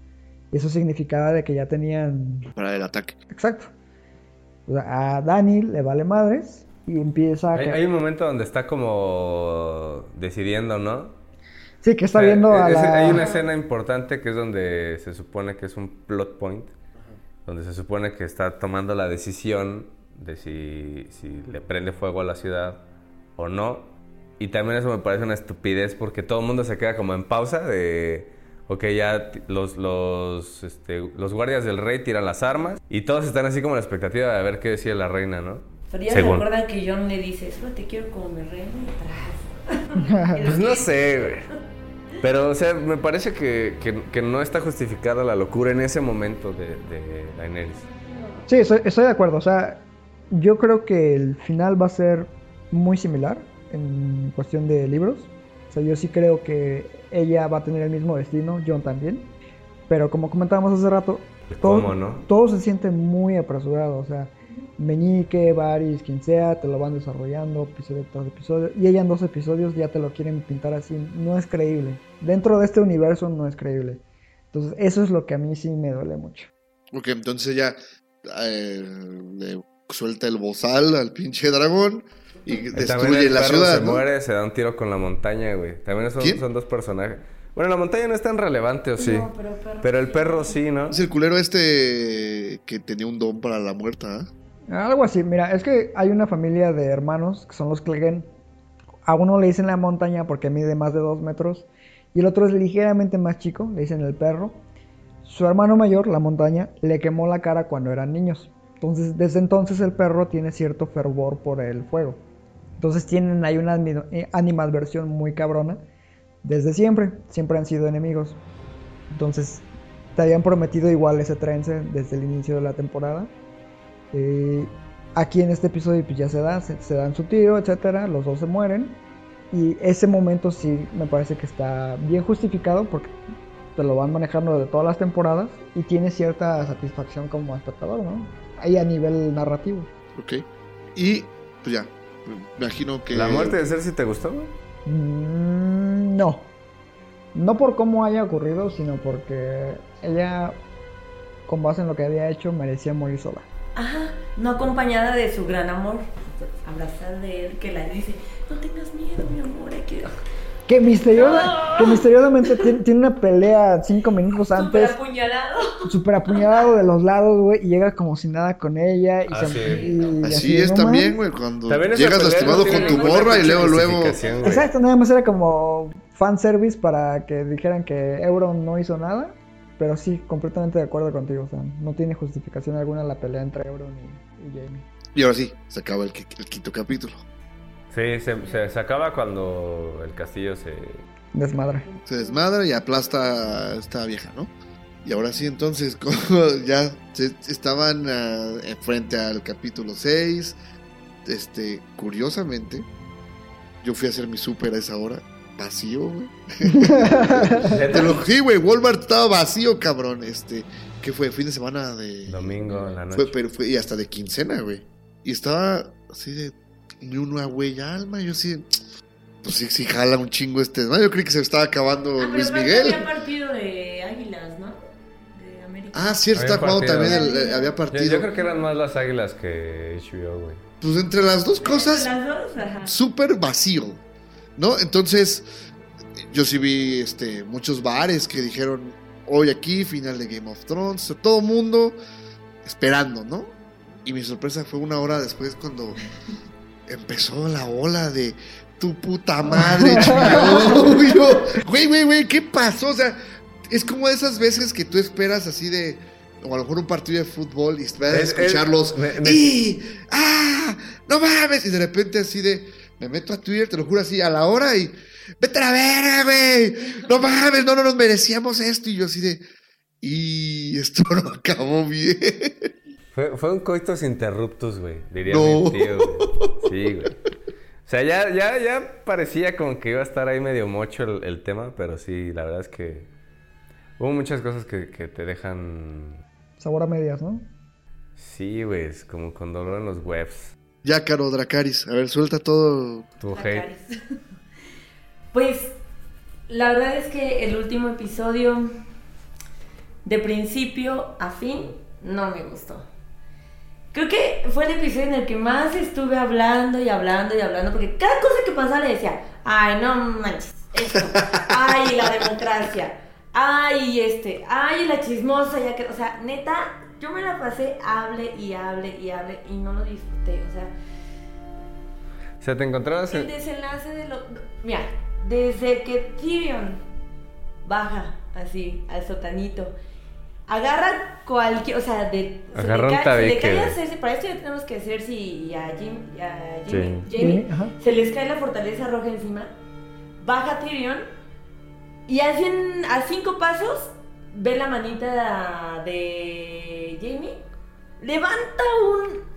Y eso significaba de que ya tenían Para el ataque. Exacto. O sea, a Dani le vale madres y empieza a... Hay, un momento donde está como decidiendo, ¿no? Sí, que está O sea, viendo a es- la... Hay una escena importante que es donde se supone que es un plot point, donde se supone que está tomando la decisión de si, si le prende fuego a la ciudad o no. Y también eso me parece una estupidez porque todo el mundo se queda como en pausa de... Ok, ya los, los, este, los guardias del rey tiran las armas y todos están así como en la expectativa de ver qué decía la reina, ¿no? Pero ya Según. se acuerdan que John le dice, solo te quiero como mi reina y tras. Pues no sé, güey. Pero, o sea, me parece que, que- que no está justificada la locura en ese momento de, de Daenerys. Sí, estoy, estoy de acuerdo. O sea, yo creo que el final va a ser muy similar en cuestión de libros. O sea, yo sí creo que ella va a tener el mismo destino, John también. Pero como comentábamos hace rato, todo, ¿Cómo, no? todo se siente muy apresurado. O sea, Meñique, Varys, quien sea, te lo van desarrollando episodio tras episodio. Y ella en dos episodios ya te lo quieren pintar así. No es creíble. Dentro de este universo no es creíble. Entonces, eso es lo que a mí sí me duele mucho. Ok, entonces ella eh, suelta el bozal al pinche dragón y destruye el la perro ciudad. se ¿no? muere, se da un tiro con la montaña, güey. También son, ¿Quién? son dos personajes. Bueno, la montaña no es tan relevante, ¿o sí? No, pero el perro Pero el sí. perro sí, ¿no? Es el culero este que tenía un don para la muerta. ¿ah? Algo así, mira, es que hay una familia de hermanos que son los Clegane. A uno le dicen la montaña porque mide más de dos metros y el otro es ligeramente más chico, le dicen el perro. Su hermano mayor, la montaña, le quemó la cara cuando eran niños. Entonces, desde entonces el perro tiene cierto fervor por el fuego. Entonces tienen ahí una eh, animadversión muy cabrona. Desde siempre, siempre han sido enemigos. Entonces, te habían prometido igual ese trance desde el inicio de la temporada. Eh, aquí en este episodio pues ya se da, se, se dan su tiro, etcétera, los dos se mueren. Y ese momento sí me parece que está bien justificado porque te lo van manejando de todas las temporadas y tiene cierta satisfacción como espectador, ¿no? Ahí a nivel narrativo. Ok. Y pues ya, me imagino que... ¿La muerte de Cersei te gustó, güey? Mm, no. No por cómo haya ocurrido, sino porque ella con base en lo que había hecho, merecía morir sola. Ajá, no acompañada de su gran amor, abrazada de él, que la dice, no tengas miedo, mi amor, hay que... Que, misteriosa, que misteriosamente tiene, tiene una pelea cinco minutos Súper antes, apuñalado. súper apuñalado de los lados, güey, y llega como si nada con ella. Y Ah, se, sí. y Así de, es "No también, mames". güey, cuando También llegas lastimado no con tu morra y luego, luego... Exacto, nada más era como fanservice para que dijeran que Euron no hizo nada. Pero sí, completamente de acuerdo contigo. O sea, no tiene justificación alguna la pelea entre Euron y, y Jamie. Y ahora sí, se acaba el quinto capítulo. Sí, se, se, se acaba cuando el castillo se... Desmadre. Se desmadra y aplasta a esta vieja, ¿no? Y ahora sí, entonces, como ya se- estaban ah, frente al capítulo 6, este, curiosamente, yo fui a hacer mi súper a esa hora, vacío, güey. Te lo sí, güey, Walmart estaba vacío, cabrón. Este, ¿qué fue? Fin de semana de... Domingo en la noche. Fue, pero fue, y hasta de quincena, güey. Y estaba así de, ni una güey alma, yo así, pues sí, sí jala un chingo este, ¿no? Yo creí que se estaba acabando Ah, Luis Miguel. había partido de Águilas, ¿no? De América. Ah, cierto, Había estaba jugando también, el- eh, había partido. yo creo que eran más las águilas que HBO, güey. Pues entre las dos cosas, Las dos, ajá. súper vacío, ¿no? Entonces, yo sí vi este, muchos bares que dijeron, hoy aquí, final de Game of Thrones, todo mundo esperando, ¿no? Y mi sorpresa fue una hora después cuando empezó la ola de tu puta madre, yo, Güey, güey, güey, ¿qué pasó? O sea, es como esas veces que tú esperas así de, o a lo mejor un partido de fútbol y esperas Es- es- escucharlos. me- ¡Y! ¡Ah! ¡No mames! Y de repente así de, me meto a Twitter, te lo juro así, a la hora y, ¡vete a la verga, güey! ¡No mames! No, no nos merecíamos esto. Y yo así de, y esto no acabó bien. Fue, fue un coitus interruptus, güey. Diría No. mi tío, güey. Sí, güey. O sea, ya, ya, ya parecía como que iba a estar ahí medio mocho el, el tema, pero sí, la verdad es que hubo muchas cosas que, que te dejan... Sabor a medias, ¿no? Sí, güey, es como con dolor en los webs. Ya, Caro Dracaris, a ver, suelta todo. Tu hate. Pues la verdad es que el último episodio, de principio a fin, no me gustó. Creo que fue el episodio en el que más estuve hablando y hablando y hablando, porque cada cosa que pasaba le decía, ay, no manches, esto, ay, la democracia, ay, este, ay, la chismosa, ya que, o sea, neta, yo me la pasé, hable y hable y hable y no lo disfruté, o sea, O sea, te encontrabas el en... desenlace de lo. Mira, desde que Tyrion baja así al sotanito, agarra cualquier. O sea, de. se Agarra le un cae- se le cae a. Cersei. Para esto ya tenemos que Cersei y a, Jim, y a Jamie, Sí. Jamie, Sí, se les cae la fortaleza roja encima. Baja Tyrion. Y hacen a cinco pasos. Ve la manita de Jamie. Levanta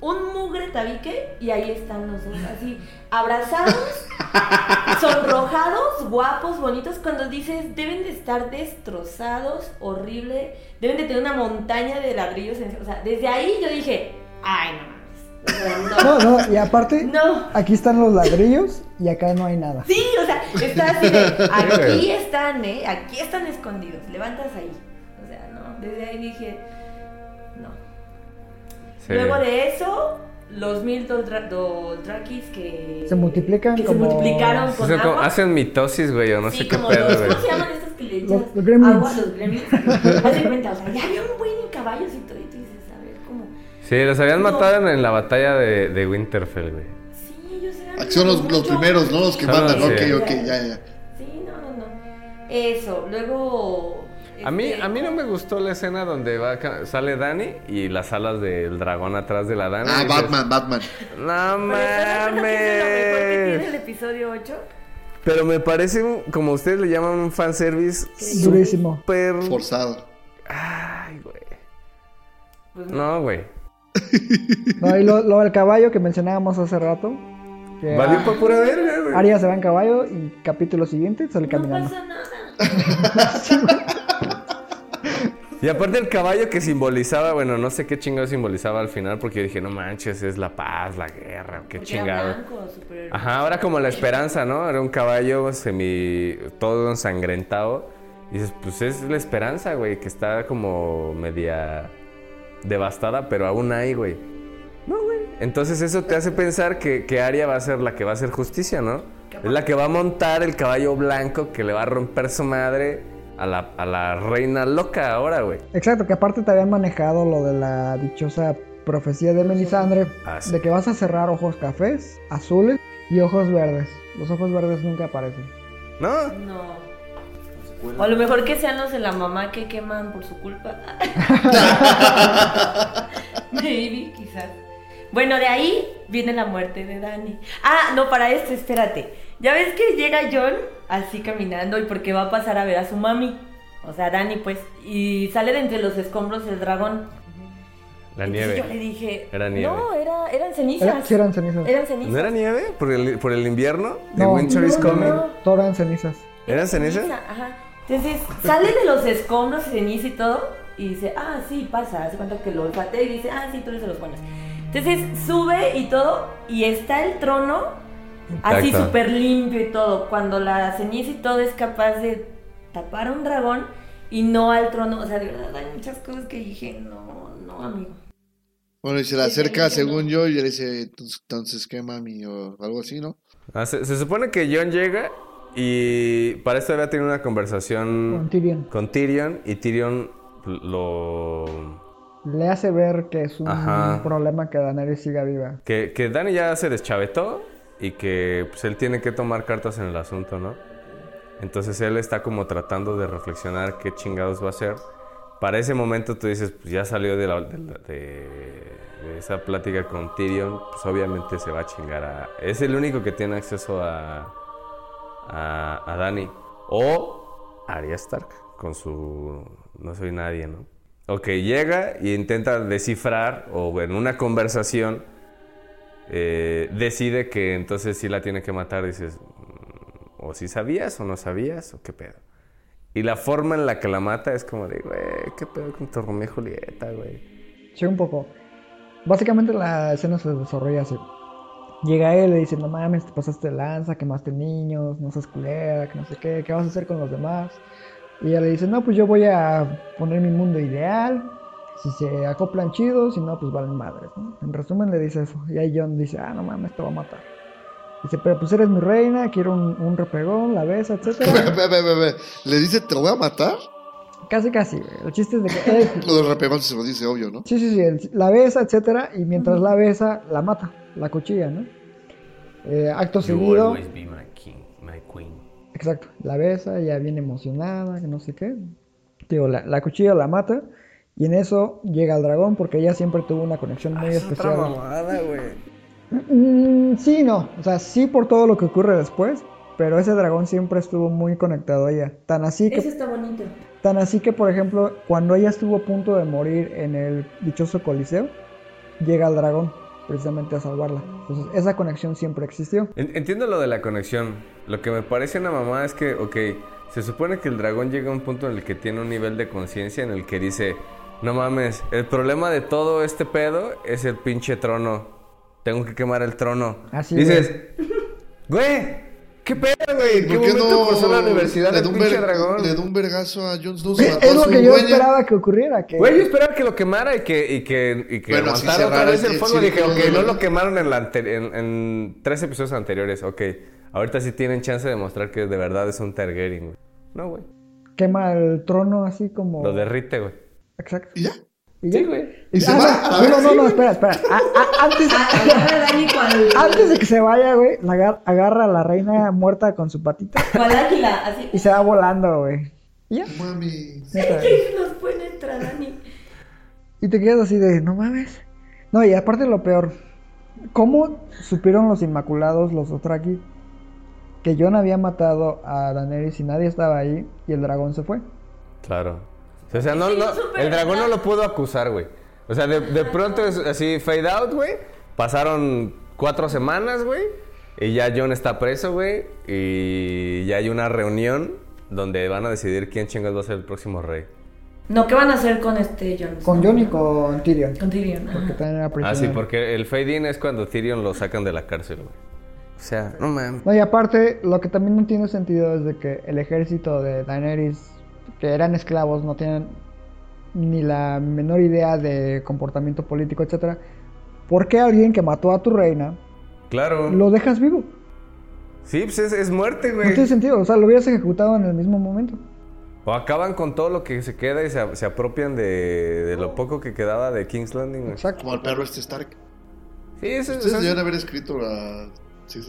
un, un mugre tabique y ahí están los dos, así, abrazados, sonrojados, guapos, bonitos, cuando dices, deben de estar destrozados, horrible, deben de tener una montaña de ladrillos, en- o sea, desde ahí yo dije, ay, no No, no, y aparte, no. aquí están los ladrillos y acá no hay nada. Sí, o sea, está así de, aquí están, ¿eh? Aquí están escondidos, levantas ahí. O sea, no, desde ahí dije. Sí. Luego de eso, los mil Doldra- Doldrakis que... Se multiplican que como- se multiplicaron Sí, con son como- agua. hacen mitosis, güey, o no sí, sé qué como pedo, los. ¿cómo se llaman estos que le echas Los- los gremlins. agua? Los gremlins. Cuenta, o sea, ya había un buen caballos y todo, y tú dices, a ver, ¿cómo? Sí, los habían No. matado en, en la batalla de, de Winterfell, güey. Sí, ellos eran... Ah, Son los, los primeros, ¿no? Los que Son mandan, los- ok, sí. ok, ya, ya. Sí, no, no, no. Eso, luego... A mí, a mí no me gustó la escena donde va, sale Dani y las alas del dragón atrás de la Dani. Ah, Batman, Batman. No Pero ¿sabes lo que es lo mejor que tiene el mames. episodio 8? Pero me parece, un- como ustedes le llaman, un fanservice Durísimo. súper... Forzado. Ay, güey. Pues No, güey. No, y lo, lo del caballo que mencionábamos hace rato. Que Valió ah, pa' pura verga, güey. Arya se va en caballo y capítulo siguiente sale no caminando. pasa nada. Y aparte el caballo que simbolizaba, bueno, no sé qué chingado simbolizaba al final, porque yo dije, no manches, es la paz, la guerra, qué Porque era chingado. blanco, súper- Ajá, ahora como la esperanza, ¿no? Era un caballo semi... todo ensangrentado. Y dices, pues es la esperanza, güey, que está como media devastada, pero aún hay, güey. No, güey. Entonces eso te hace pensar que, que Arya va a ser la que va a hacer justicia, ¿no? Es la que va a montar el caballo blanco que le va a romper su madre a la, a la reina loca ahora, güey. Exacto, que aparte te habían manejado lo de la dichosa profecía de Melisandre, Ah, sí. de que vas a cerrar ojos cafés, azules y ojos verdes. Los ojos verdes nunca aparecen. ¿No? No. O a lo mejor que sean los de la mamá que queman por su culpa. Maybe, quizás. Bueno, de ahí viene la muerte de Dani. Ah, no, para esto, espérate. Ya ves que llega John así caminando y porque va a pasar a ver a su mami. O sea, Dani, pues. Y sale de entre los escombros el dragón. La Entonces nieve. yo le dije. Era nieve. No, era, eran cenizas. Era- sí eran cenizas. Eran cenizas. ¿No era nieve? ¿Por el, por el invierno? ¿De No, Winter is no, no, Coming? no. Todo eran cenizas. ¿Eran cenizas? Ceniza, Ajá. Entonces sale de los escombros, ceniza y todo, y dice, ah, sí, pasa. Hace cuenta que lo olfatea y dice, ah, sí, tú eres de los buenos. Entonces sube y todo, y está el trono así súper limpio y todo. Cuando la ceniza y todo es capaz de tapar a un dragón y no al trono. O sea, de verdad hay muchas cosas que dije, no, no, amigo. Bueno, y se le acerca, sí, según no. yo, y le dice, "Entonces- entonces, ¿qué mami? O algo así, ¿no? Ah, se, se supone que John llega y para esto había tenido una conversación Con Tyrion. con Tyrion y Tyrion lo... Le hace ver que es un problema que Daenerys siga viva. Que, que Dani ya se deschavetó y que pues, él tiene que tomar cartas en el asunto, ¿no? Entonces él está como tratando de reflexionar qué chingados va a hacer. Para ese momento tú dices, pues ya salió de, la- de de- de esa plática con Tyrion, pues obviamente se va a chingar a... Es el único que tiene acceso a, a, a Dani. O Arya Stark con su... No soy nadie, ¿no? Ok, llega y intenta descifrar o en una conversación eh, decide que entonces sí la tiene que matar. Dices, mm, o si sabías o no sabías o qué pedo. Y la forma en la que la mata es como de, güey, qué pedo con tu Romeo y Julieta, güey. Sí, un poco. Básicamente la escena se desarrolla así. Llega él y le dice, no mames, te pasaste lanza, quemaste niños, no seas culera, que no sé qué, ¿qué vas a hacer con los demás? Y ella le dice, no, pues yo voy a poner mi mundo ideal, si se acoplan chidos, si no, pues valen madres, ¿no? En resumen le dice eso. Y ahí John dice, ah, no mames, te va a matar. Dice, pero pues eres mi reina, quiero un, un repegón, la besa, etcétera. ve, ve, ve, ve. Le dice, ¿te voy a matar? casi, casi. El chiste es de que él, Lo del repegón se lo dice obvio, ¿no? Sí, sí, sí, el- la besa, etcétera, y mientras la besa, la mata, la cuchilla, ¿no? Eh, acto seguido, be my king, my queen. exacto, la besa, ya viene emocionada, que no sé qué. Digo, la, la cuchilla la mata, y en eso llega el dragón, porque ella siempre tuvo una conexión muy especial. mamada, güey. Mm, sí, no, o sea, sí por todo lo que ocurre después, pero ese dragón siempre estuvo muy conectado a ella. Tan así que Eso está bonito. Tan así que, por ejemplo, cuando ella estuvo a punto de morir en el dichoso Coliseo, llega el dragón precisamente a salvarla. Entonces, esa conexión siempre existió. En- Entiendo lo de la conexión. Lo que me parece una mamá es que, ok, se supone que el dragón llega a un punto en el que tiene un nivel de conciencia en el que dice, no mames, el problema de todo este pedo es el pinche trono. Tengo que quemar el trono. Así, Dices, güey, ¿qué pedo, güey? ¿En qué ¿Por qué momento no cruzó la universidad le da un pinche dragón? Le un vergazo a Jon Snow. Es, lo que yo dueña. esperaba que ocurriera. Que... Güey, yo esperaba que lo quemara y que, y que, y que Bueno, aguantara otra vez el- el fuego. Dije, ok, de- no lo quemaron en, la en tres episodios anteriores. Ok, ahorita sí tienen chance de mostrar que de verdad es un Targaryen, güey. No, güey. Quema el trono así como... Lo derrite, güey. Exacto. ¿Y ya? ¿Y ya? Sí, güey. ¿Y se Ah, va? no, A ver, no, no, sí, no, güey. espera, espera. A- a- antes, Ah, agarra a Dani cual, antes de que se vaya, güey, agarra a la reina muerta con su patita cual águila, así. y se va volando, güey. Y ya. Mami. neta. ¿Qué nos puede entrar, Dani? Y te quedas así de, no mames. No, y aparte lo peor, ¿cómo supieron los Inmaculados, los Otraki, que Jon había matado a Daenerys y nadie estaba ahí y el dragón se fue? Claro. O sea, no, no, el dragón no lo pudo acusar, güey. O sea, de, de pronto es así, fade out, güey. Pasaron cuatro semanas, güey. Y ya John está preso, güey. Y ya hay una reunión donde van a decidir quién chingas va a ser el próximo rey. No, ¿qué van a hacer con este Jon? Con Jon y con Tyrion. Con Tyrion. Porque también era Ah, sí, prisionero. porque el fade in es cuando Tyrion lo sacan de la cárcel, güey. O sea, no mames. No, y aparte, lo que también no tiene sentido es de que el ejército de Daenerys, que eran esclavos, no tienen ni la menor idea de comportamiento político, etcétera, ¿por qué alguien que mató a tu reina Claro. lo dejas vivo? Sí, pues es, es muerte, No güey. tiene sentido, o sea, lo hubieras ejecutado en el mismo momento. O acaban con todo lo que se queda y se, se apropian de, de lo poco que quedaba de King's Landing, güey. Exacto. Como el perro este Stark. Sí, eso Ustedes eso- debían haber escrito la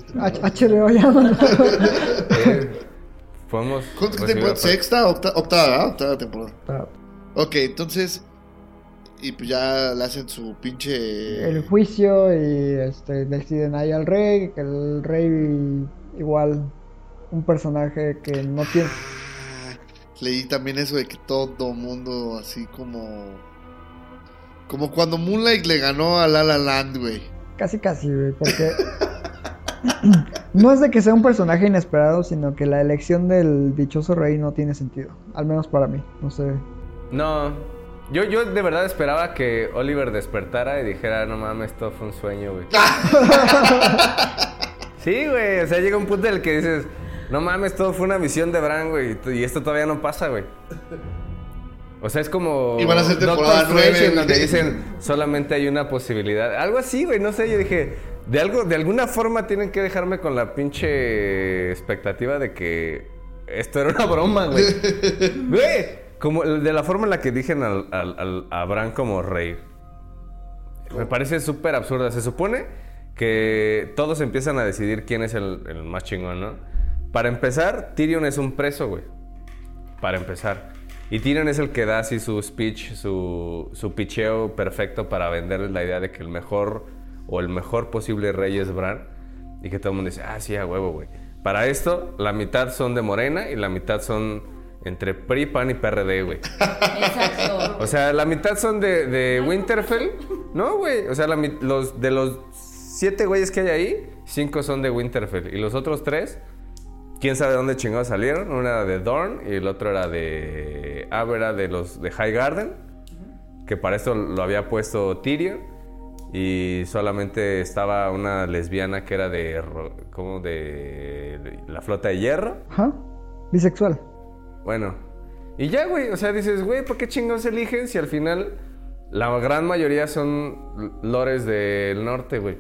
temporada. HBO ya. podemos aparte. ¿Sexta? Octa- octava, ¿verdad? Octava temporada. Está- Ok, entonces. Y pues ya le hacen su pinche. el juicio y este, deciden ahí al rey, que el rey igual un personaje que no tiene... Ah, Leí también eso de que todo mundo así como. Como cuando Moonlight le ganó a La La Land, güey. Casi casi, güey, porque... no es de que sea un personaje inesperado, sino que la elección del dichoso rey no tiene sentido. Al menos para mí, no sé. No, yo, yo de verdad esperaba que Oliver despertara y dijera, no mames, esto fue un sueño, güey. sí, güey, o sea, llega un punto en el que dices, no mames, todo fue una visión de Bran, güey, y esto todavía no pasa, güey. O sea, es como Y van a hacer Doctor temporada Strange, nueve, en donde dicen solamente hay una posibilidad. Algo así, güey, no sé, yo dije, de algo, de alguna forma tienen que dejarme con la pinche expectativa de que esto era una broma, güey. Güey, como de la forma en la que dijen al, al, al- a Bran como rey. Me parece súper absurda. Se supone que todos empiezan a decidir quién es el, el más chingón, ¿no? Para empezar, Tyrion es un preso, güey. Para empezar. Y Tyrion es el que da así su speech, su, su picheo perfecto para venderles la idea de que el mejor o el mejor posible rey es Bran. Y que todo el mundo dice, ah, sí, a huevo, güey. Para esto, la mitad son de Morena y la mitad son entre PRI, PAN y PRD, güey. Exacto. O sea, la mitad son de, de Winterfell. No, güey. O sea, la los, de los siete güeyes que hay ahí, cinco son de Winterfell. Y los otros tres, quién sabe dónde chingados salieron. Uno era de Dorn y el otro era de. Ah, era de los de High Garden. Que para esto lo había puesto Tyrion. Y solamente estaba una lesbiana que era de. ¿Cómo? De. La flota de hierro. Ajá. Bisexual. Bueno, y ya, güey, o sea, dices, güey, ¿por qué chingados eligen si al final la gran mayoría son lores del norte, güey?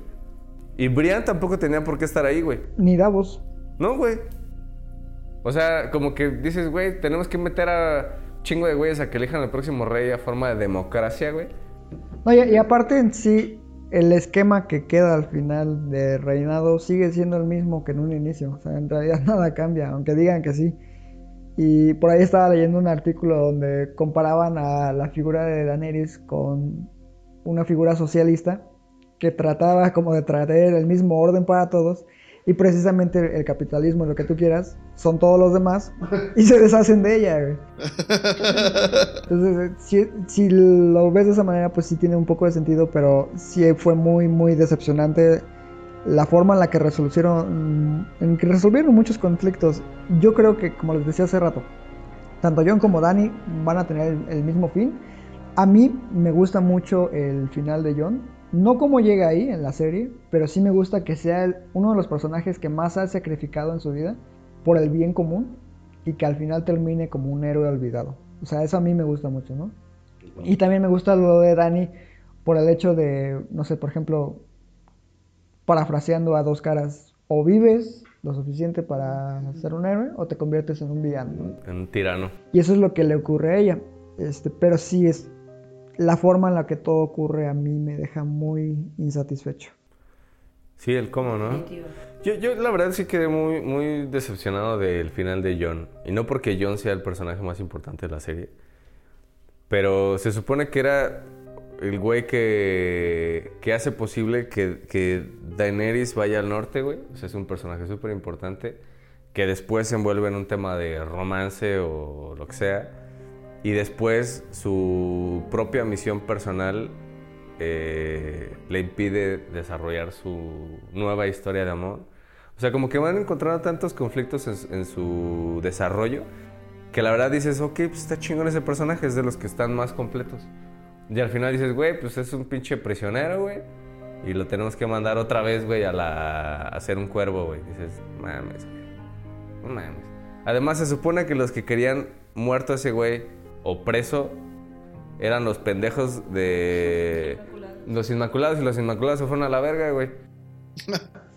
Y Brian tampoco tenía por qué estar ahí, güey. Ni Davos. No, güey. O sea, como que dices, güey, tenemos que meter a chingo de güeyes a que elijan al próximo rey a forma de democracia, güey. No, y, y aparte en sí, el esquema que queda al final de reinado sigue siendo el mismo que en un inicio. O sea, en realidad nada cambia, aunque digan que sí. Y por ahí estaba leyendo un artículo donde comparaban a la figura de Daenerys con una figura socialista que trataba como de traer el mismo orden para todos. Y precisamente el, capitalismo, lo que tú quieras, son todos los demás y se deshacen de ella. Entonces, si, lo ves de esa manera, pues sí tiene un poco de sentido, pero sí fue muy, muy decepcionante la forma en la que resolvieron, muchos conflictos. Yo creo que, como les decía hace rato, tanto John como Danny van a tener el mismo fin. A mí me gusta mucho el final de John. No como llega ahí en la serie, pero sí me gusta que sea el- uno de los personajes que más ha sacrificado en su vida por el bien común y que al final termine como un héroe olvidado. O sea, eso a mí me gusta mucho, ¿no? Y también me gusta lo de Dani por el hecho de, no sé, por ejemplo, parafraseando a dos caras, o vives lo suficiente para ser un héroe o te conviertes en un villano. ¿no? En un tirano. Y eso es lo que le ocurre a ella. Este, pero sí es la forma en la que todo ocurre a mí me deja muy insatisfecho. Sí, el cómo, ¿no? Yo, yo la verdad sí quedé muy, muy decepcionado del final de John. Y no porque John sea el personaje más importante de la serie. Pero se supone que era el güey que, que hace posible que, que Daenerys vaya al norte, güey. O sea, es un personaje súper importante. Que después se envuelve en un tema de romance o lo que sea. Y después su propia misión personal eh, le impide desarrollar su nueva historia de amor. O sea, como que van encontrando tantos conflictos en, en su desarrollo que la verdad dices, ok, pues está chingón ese personaje, es de los que están más completos. Y al final dices, güey, pues es un pinche prisionero, güey. Y lo tenemos que mandar otra vez, güey, a, la, a hacer un cuervo, güey. Dices, mames, güey. Mames. Además, se supone que los que querían muerto a ese güey o preso eran los pendejos de los Inmaculados y los Inmaculados se fueron a la verga, güey.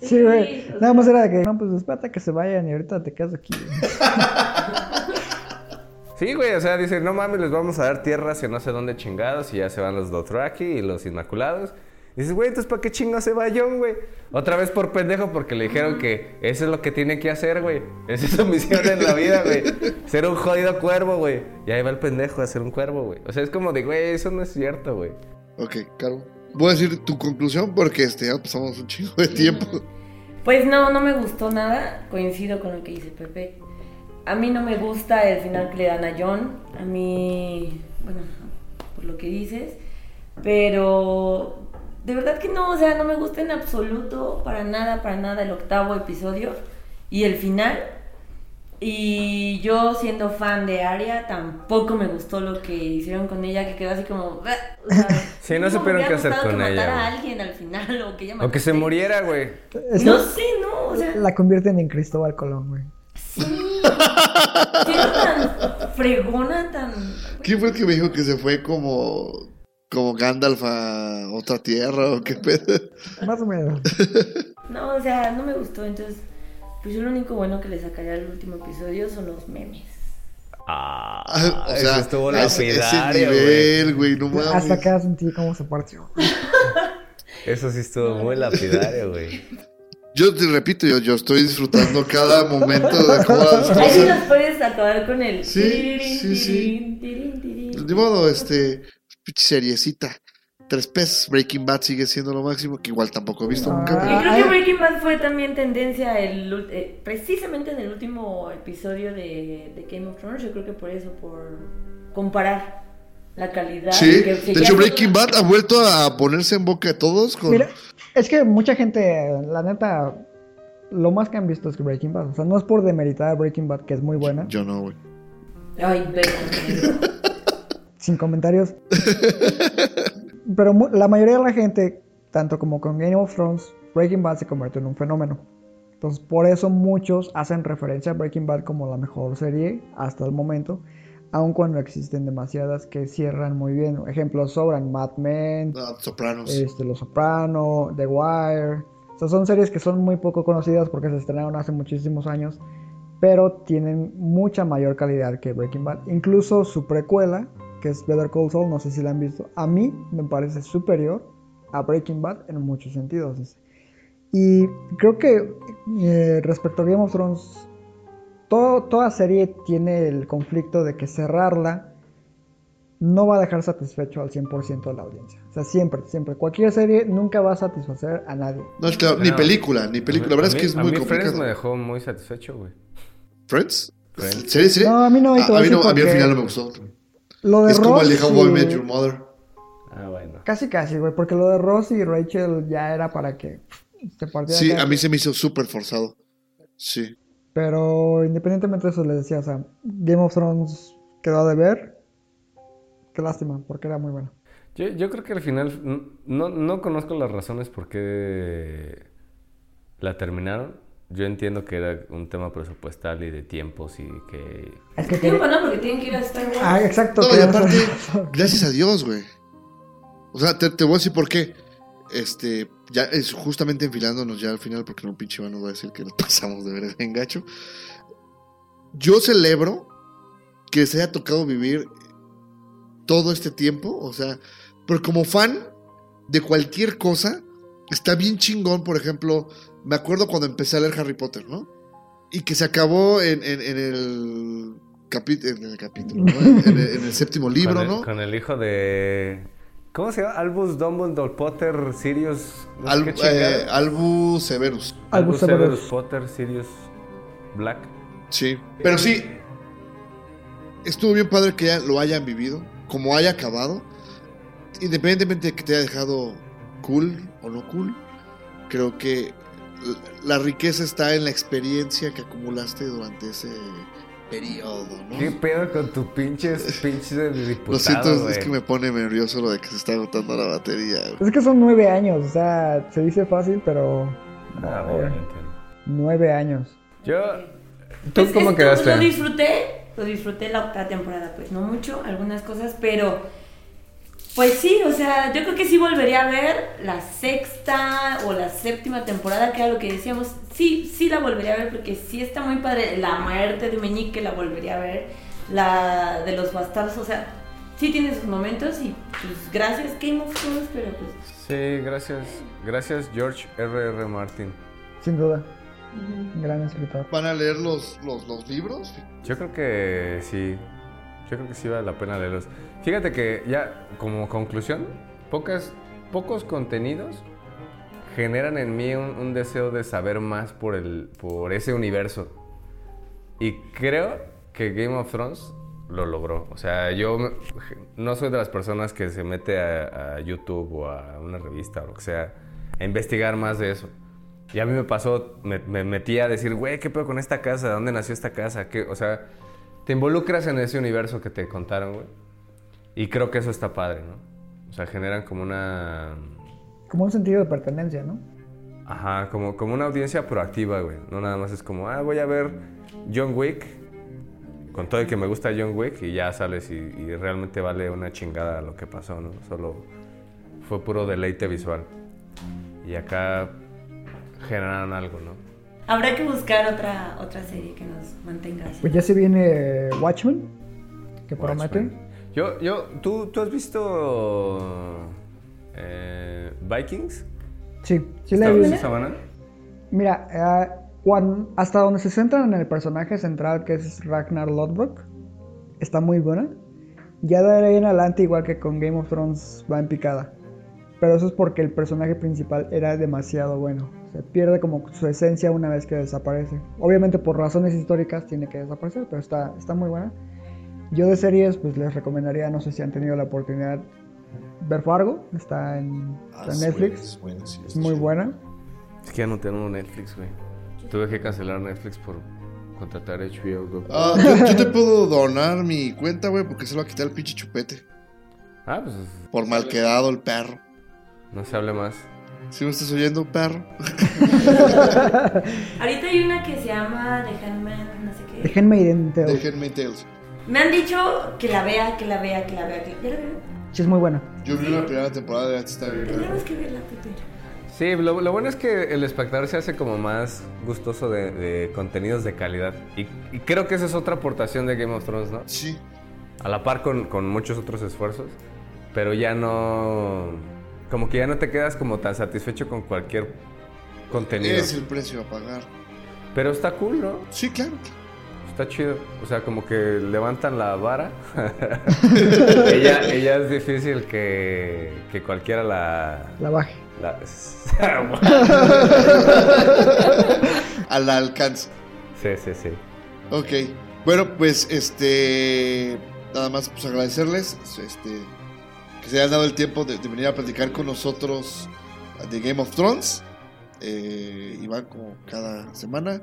Sí, güey. Nada más era de que, no, pues espérate que se vayan y ahorita te quedas aquí. Sí, güey, o sea, dicen, no mames, les vamos a dar tierras y no sé dónde chingados y ya se van los Dothraki y los Inmaculados. Y dices, güey, entonces ¿para qué chingo se va John, güey? Otra vez por pendejo porque le dijeron que eso es lo que tiene que hacer, güey. Esa es su misión en la vida, güey. Ser un jodido cuervo, güey. Y ahí va el pendejo a ser un cuervo, güey. O sea, es como de, güey, eso no es cierto, güey. Ok, Caro. Voy a decir tu conclusión porque este, ya pasamos un chingo de tiempo. Pues no, no me gustó nada. Coincido con lo que dice Pepe. A mí no me gusta el final que le dan a John. A mí, bueno, por lo que dices. Pero de verdad que no, o sea, no me gusta en absoluto, para nada, para nada el octavo episodio y el final. Y yo siendo fan de Aria, tampoco me gustó lo que hicieron con ella, que quedó así como... O sea, Sí, no supieron qué hacer con que ella, matara a alguien al final o que ella O que se muriera, güey. No sé, no, o sea... La convierten en Cristóbal Colón, güey. Sí. Siendo tan fregona, tan... ¿Quién fue el que me dijo que se fue como, como Gandalf a otra tierra o qué pedo? Más o menos. No, o sea, no me gustó, entonces... Pues yo lo único bueno que le sacaría al último episodio son los memes. Ah, o eso sea, estuvo a ese, ese nivel, güey, no mames. Hasta acá sentí cómo se partió. Eso sí estuvo muy lapidario, güey. Yo te repito, yo, yo estoy disfrutando cada momento de cómo las Ahí sí cosas. nos puedes acabar con el... Sí, sí, sí. De modo, este, seriecita. Tres pesos, Breaking Bad sigue siendo lo máximo, que igual tampoco he visto nunca. Y pero- creo Ay. que Breaking Bad fue también tendencia el, eh, precisamente en el último episodio de, de Game of Thrones. Yo creo que por eso, por comparar la calidad. Sí, que- de que hecho Breaking Bad ha vuelto a ponerse en boca de todos con... Mira, es que mucha gente, la neta, lo más que han visto es que Breaking Bad. O sea, no es por demeritar Breaking Bad, que es muy buena. Yo no, güey. Ay, ve. Sin comentarios. Pero la mayoría de la gente, tanto como con Game of Thrones, Breaking Bad se convirtió en un fenómeno. Entonces, por eso muchos hacen referencia a Breaking Bad como la mejor serie hasta el momento, aun cuando existen demasiadas que cierran muy bien. Ejemplos sobran Mad Men, No, Sopranos. este, Los Soprano, The Wire. O sea, son series que son muy poco conocidas porque se estrenaron hace muchísimos años, pero tienen mucha mayor calidad que Breaking Bad. Incluso su precuela, que es Better Call Saul, no sé si la han visto, a mí me parece superior a Breaking Bad en muchos sentidos. Y creo que eh, respecto a Game of Thrones, todo- toda serie tiene el conflicto de que cerrarla no va a dejar satisfecho al 100% de la audiencia. O sea, siempre, siempre. Cualquier serie nunca va a satisfacer a nadie. No, es claro, ni película, ni película. La verdad es que es a muy mí complicado. Friends me dejó muy satisfecho, güey. ¿Friends? Friends. ¿Serie, serie? No, a mí no, te A, a mí no, a mí al final no me gustó. Lo de Es como el de Ross How I y- Met Your Mother. Ah, bueno. Casi, casi, güey. Porque lo de Ross y Rachel ya era para que te partieran. Sí, a mí se me hizo súper forzado. Sí. Pero independientemente de eso, les decía, o sea, Game of Thrones quedó de ver. Qué lástima, porque era muy bueno. Yo, yo creo que al final no, no conozco las razones por qué la terminaron. Yo entiendo que era un tema presupuestal y de tiempos y que... Es que Tiempo, ¿no? Porque tienen que ir a Star Wars. Ah, exacto. No, y aparte, gracias a Dios, güey. O sea, te, te voy a decir por qué. Este, ya es justamente enfilándonos ya al final, porque no pinche nos va a decir que nos pasamos de ver en gacho. Yo celebro que se haya tocado vivir todo este tiempo, o sea, pero como fan de cualquier cosa, está bien chingón, por ejemplo, me acuerdo cuando empecé a leer Harry Potter, ¿no? Y que se acabó en, en- en el, en el capítulo, ¿no? en, en el, en el séptimo libro, con el, ¿no? Con el hijo de... ¿Cómo se llama? Albus Dumbledore Potter Sirius... no Al- eh, Albus Severus. Albus Severus. Potter Sirius Black. Sí. Pero sí, estuvo bien padre que ya lo hayan vivido, como haya acabado, independientemente de que te haya dejado cool o no cool, creo que la riqueza está en la experiencia que acumulaste durante ese periodo, ¿no? ¿Qué pedo con tu pinches, pinches de diputado, Lo siento, es- es que me pone nervioso lo de que se está agotando la batería. Es que son nueve años, o sea, se dice fácil, pero. Ah, no, bueno, güey. entiendo. Nueve años. Yo... ¿Tú Pues cómo esto quedaste? Lo disfruté, lo disfruté la octava temporada, pues no mucho, algunas cosas, pero Pues sí, o sea, yo creo que sí volvería a ver la sexta o la séptima temporada, que era lo que decíamos. Sí, sí la volvería a ver porque sí está muy padre. La muerte de Meñique la volvería a ver. La de los bastardos, o sea, sí tiene sus momentos y pues gracias Game of Thrones, pero pues Sí, gracias. Gracias, George R.R. R. Martin. Sin duda. Gran escritor. ¿Van a leer los, los, los libros? Yo creo que sí. Yo creo que sí vale la pena leerlos. Fíjate que ya, como conclusión, pocas, pocos contenidos generan en mí un, un deseo de saber más por, el, por ese universo. Y creo que Game of Thrones lo logró. O sea, yo no soy de las personas que se mete a, a YouTube o a una revista o lo que sea a investigar más de eso. Y a mí me pasó, me, me metí a decir, güey, ¿qué pedo con esta casa? ¿De dónde nació esta casa? ¿Qué? O sea, te involucras en ese universo que te contaron, güey. Y creo que eso está padre, ¿no? O sea, generan como una... Como un sentido de pertenencia, ¿no? Ajá, como, como una audiencia proactiva, güey. No nada más es como, ah, voy a ver John Wick. Con todo el que me gusta John Wick y ya sales y, y realmente vale una chingada lo que pasó, ¿no? Solo fue puro deleite visual. Y acá generaron algo, ¿no? Habrá que buscar otra, otra serie que nos mantenga así. Pues ya se viene Watchmen, que promete. Yo, yo, ¿tú, ¿tú has visto eh, Vikings? Sí, sí la he ¿Está- visto. está buena? Mira, eh, cuan- hasta donde se centran en el personaje central que es Ragnar Lodbrok, está muy buena. Ya de ahí en adelante, igual que con Game of Thrones, va en picada. Pero eso es porque el personaje principal era demasiado bueno. Se pierde como su esencia una vez que desaparece. Obviamente por razones históricas tiene que desaparecer, pero está, está muy buena. Yo de series, pues les recomendaría, no sé si han tenido la oportunidad, ver Fargo. Está en, está en Netflix. Es muy buena. Es que ya no tengo Netflix, güey. Tuve que cancelar Netflix por contratar HBO. Go. Ah, yo, yo te puedo donar mi cuenta, güey, porque se lo va a quitar el pinche chupete. Ah, pues Por mal quedado el perro. no se hable más. Si me estás oyendo, perro. Ahorita hay una que se llama The Handman, no sé qué. The Handmaiden Tale. Déjenme Tales. Me han dicho que la vea, que la vea, que la vea. Que... ¿Ya la veo? Sí, es muy buena. Yo vi la primera temporada de está bien. Tenemos que verla, Pepe. Sí, lo, lo bueno es que el espectador se hace como más gustoso de, de contenidos de calidad. Y, y creo que esa es otra aportación de Game of Thrones, ¿no? Sí. A la par con, con muchos otros esfuerzos. Pero ya no. Como que ya no te quedas como tan satisfecho con cualquier contenido. Es el precio a pagar. Pero está cool, ¿no? Sí, claro. Está chido. O sea, como que levantan la vara. ella, ella es difícil que, que cualquiera la. La baje. la- Al alcance. sí, sí, sí. Ok. Bueno, pues este. Nada más pues agradecerles este, que se hayan dado el tiempo de, de venir a platicar con nosotros de Game of Thrones. Eh, y van como cada semana.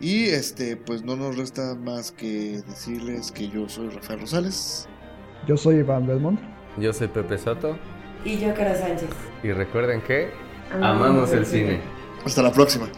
Y este, pues no nos resta más que decirles que yo soy Rafael Rosales. Yo soy Iván Belmont. Yo soy Pepe Soto. Y yo, Cara Sánchez. Y recuerden que amamos el cine. Hasta la próxima.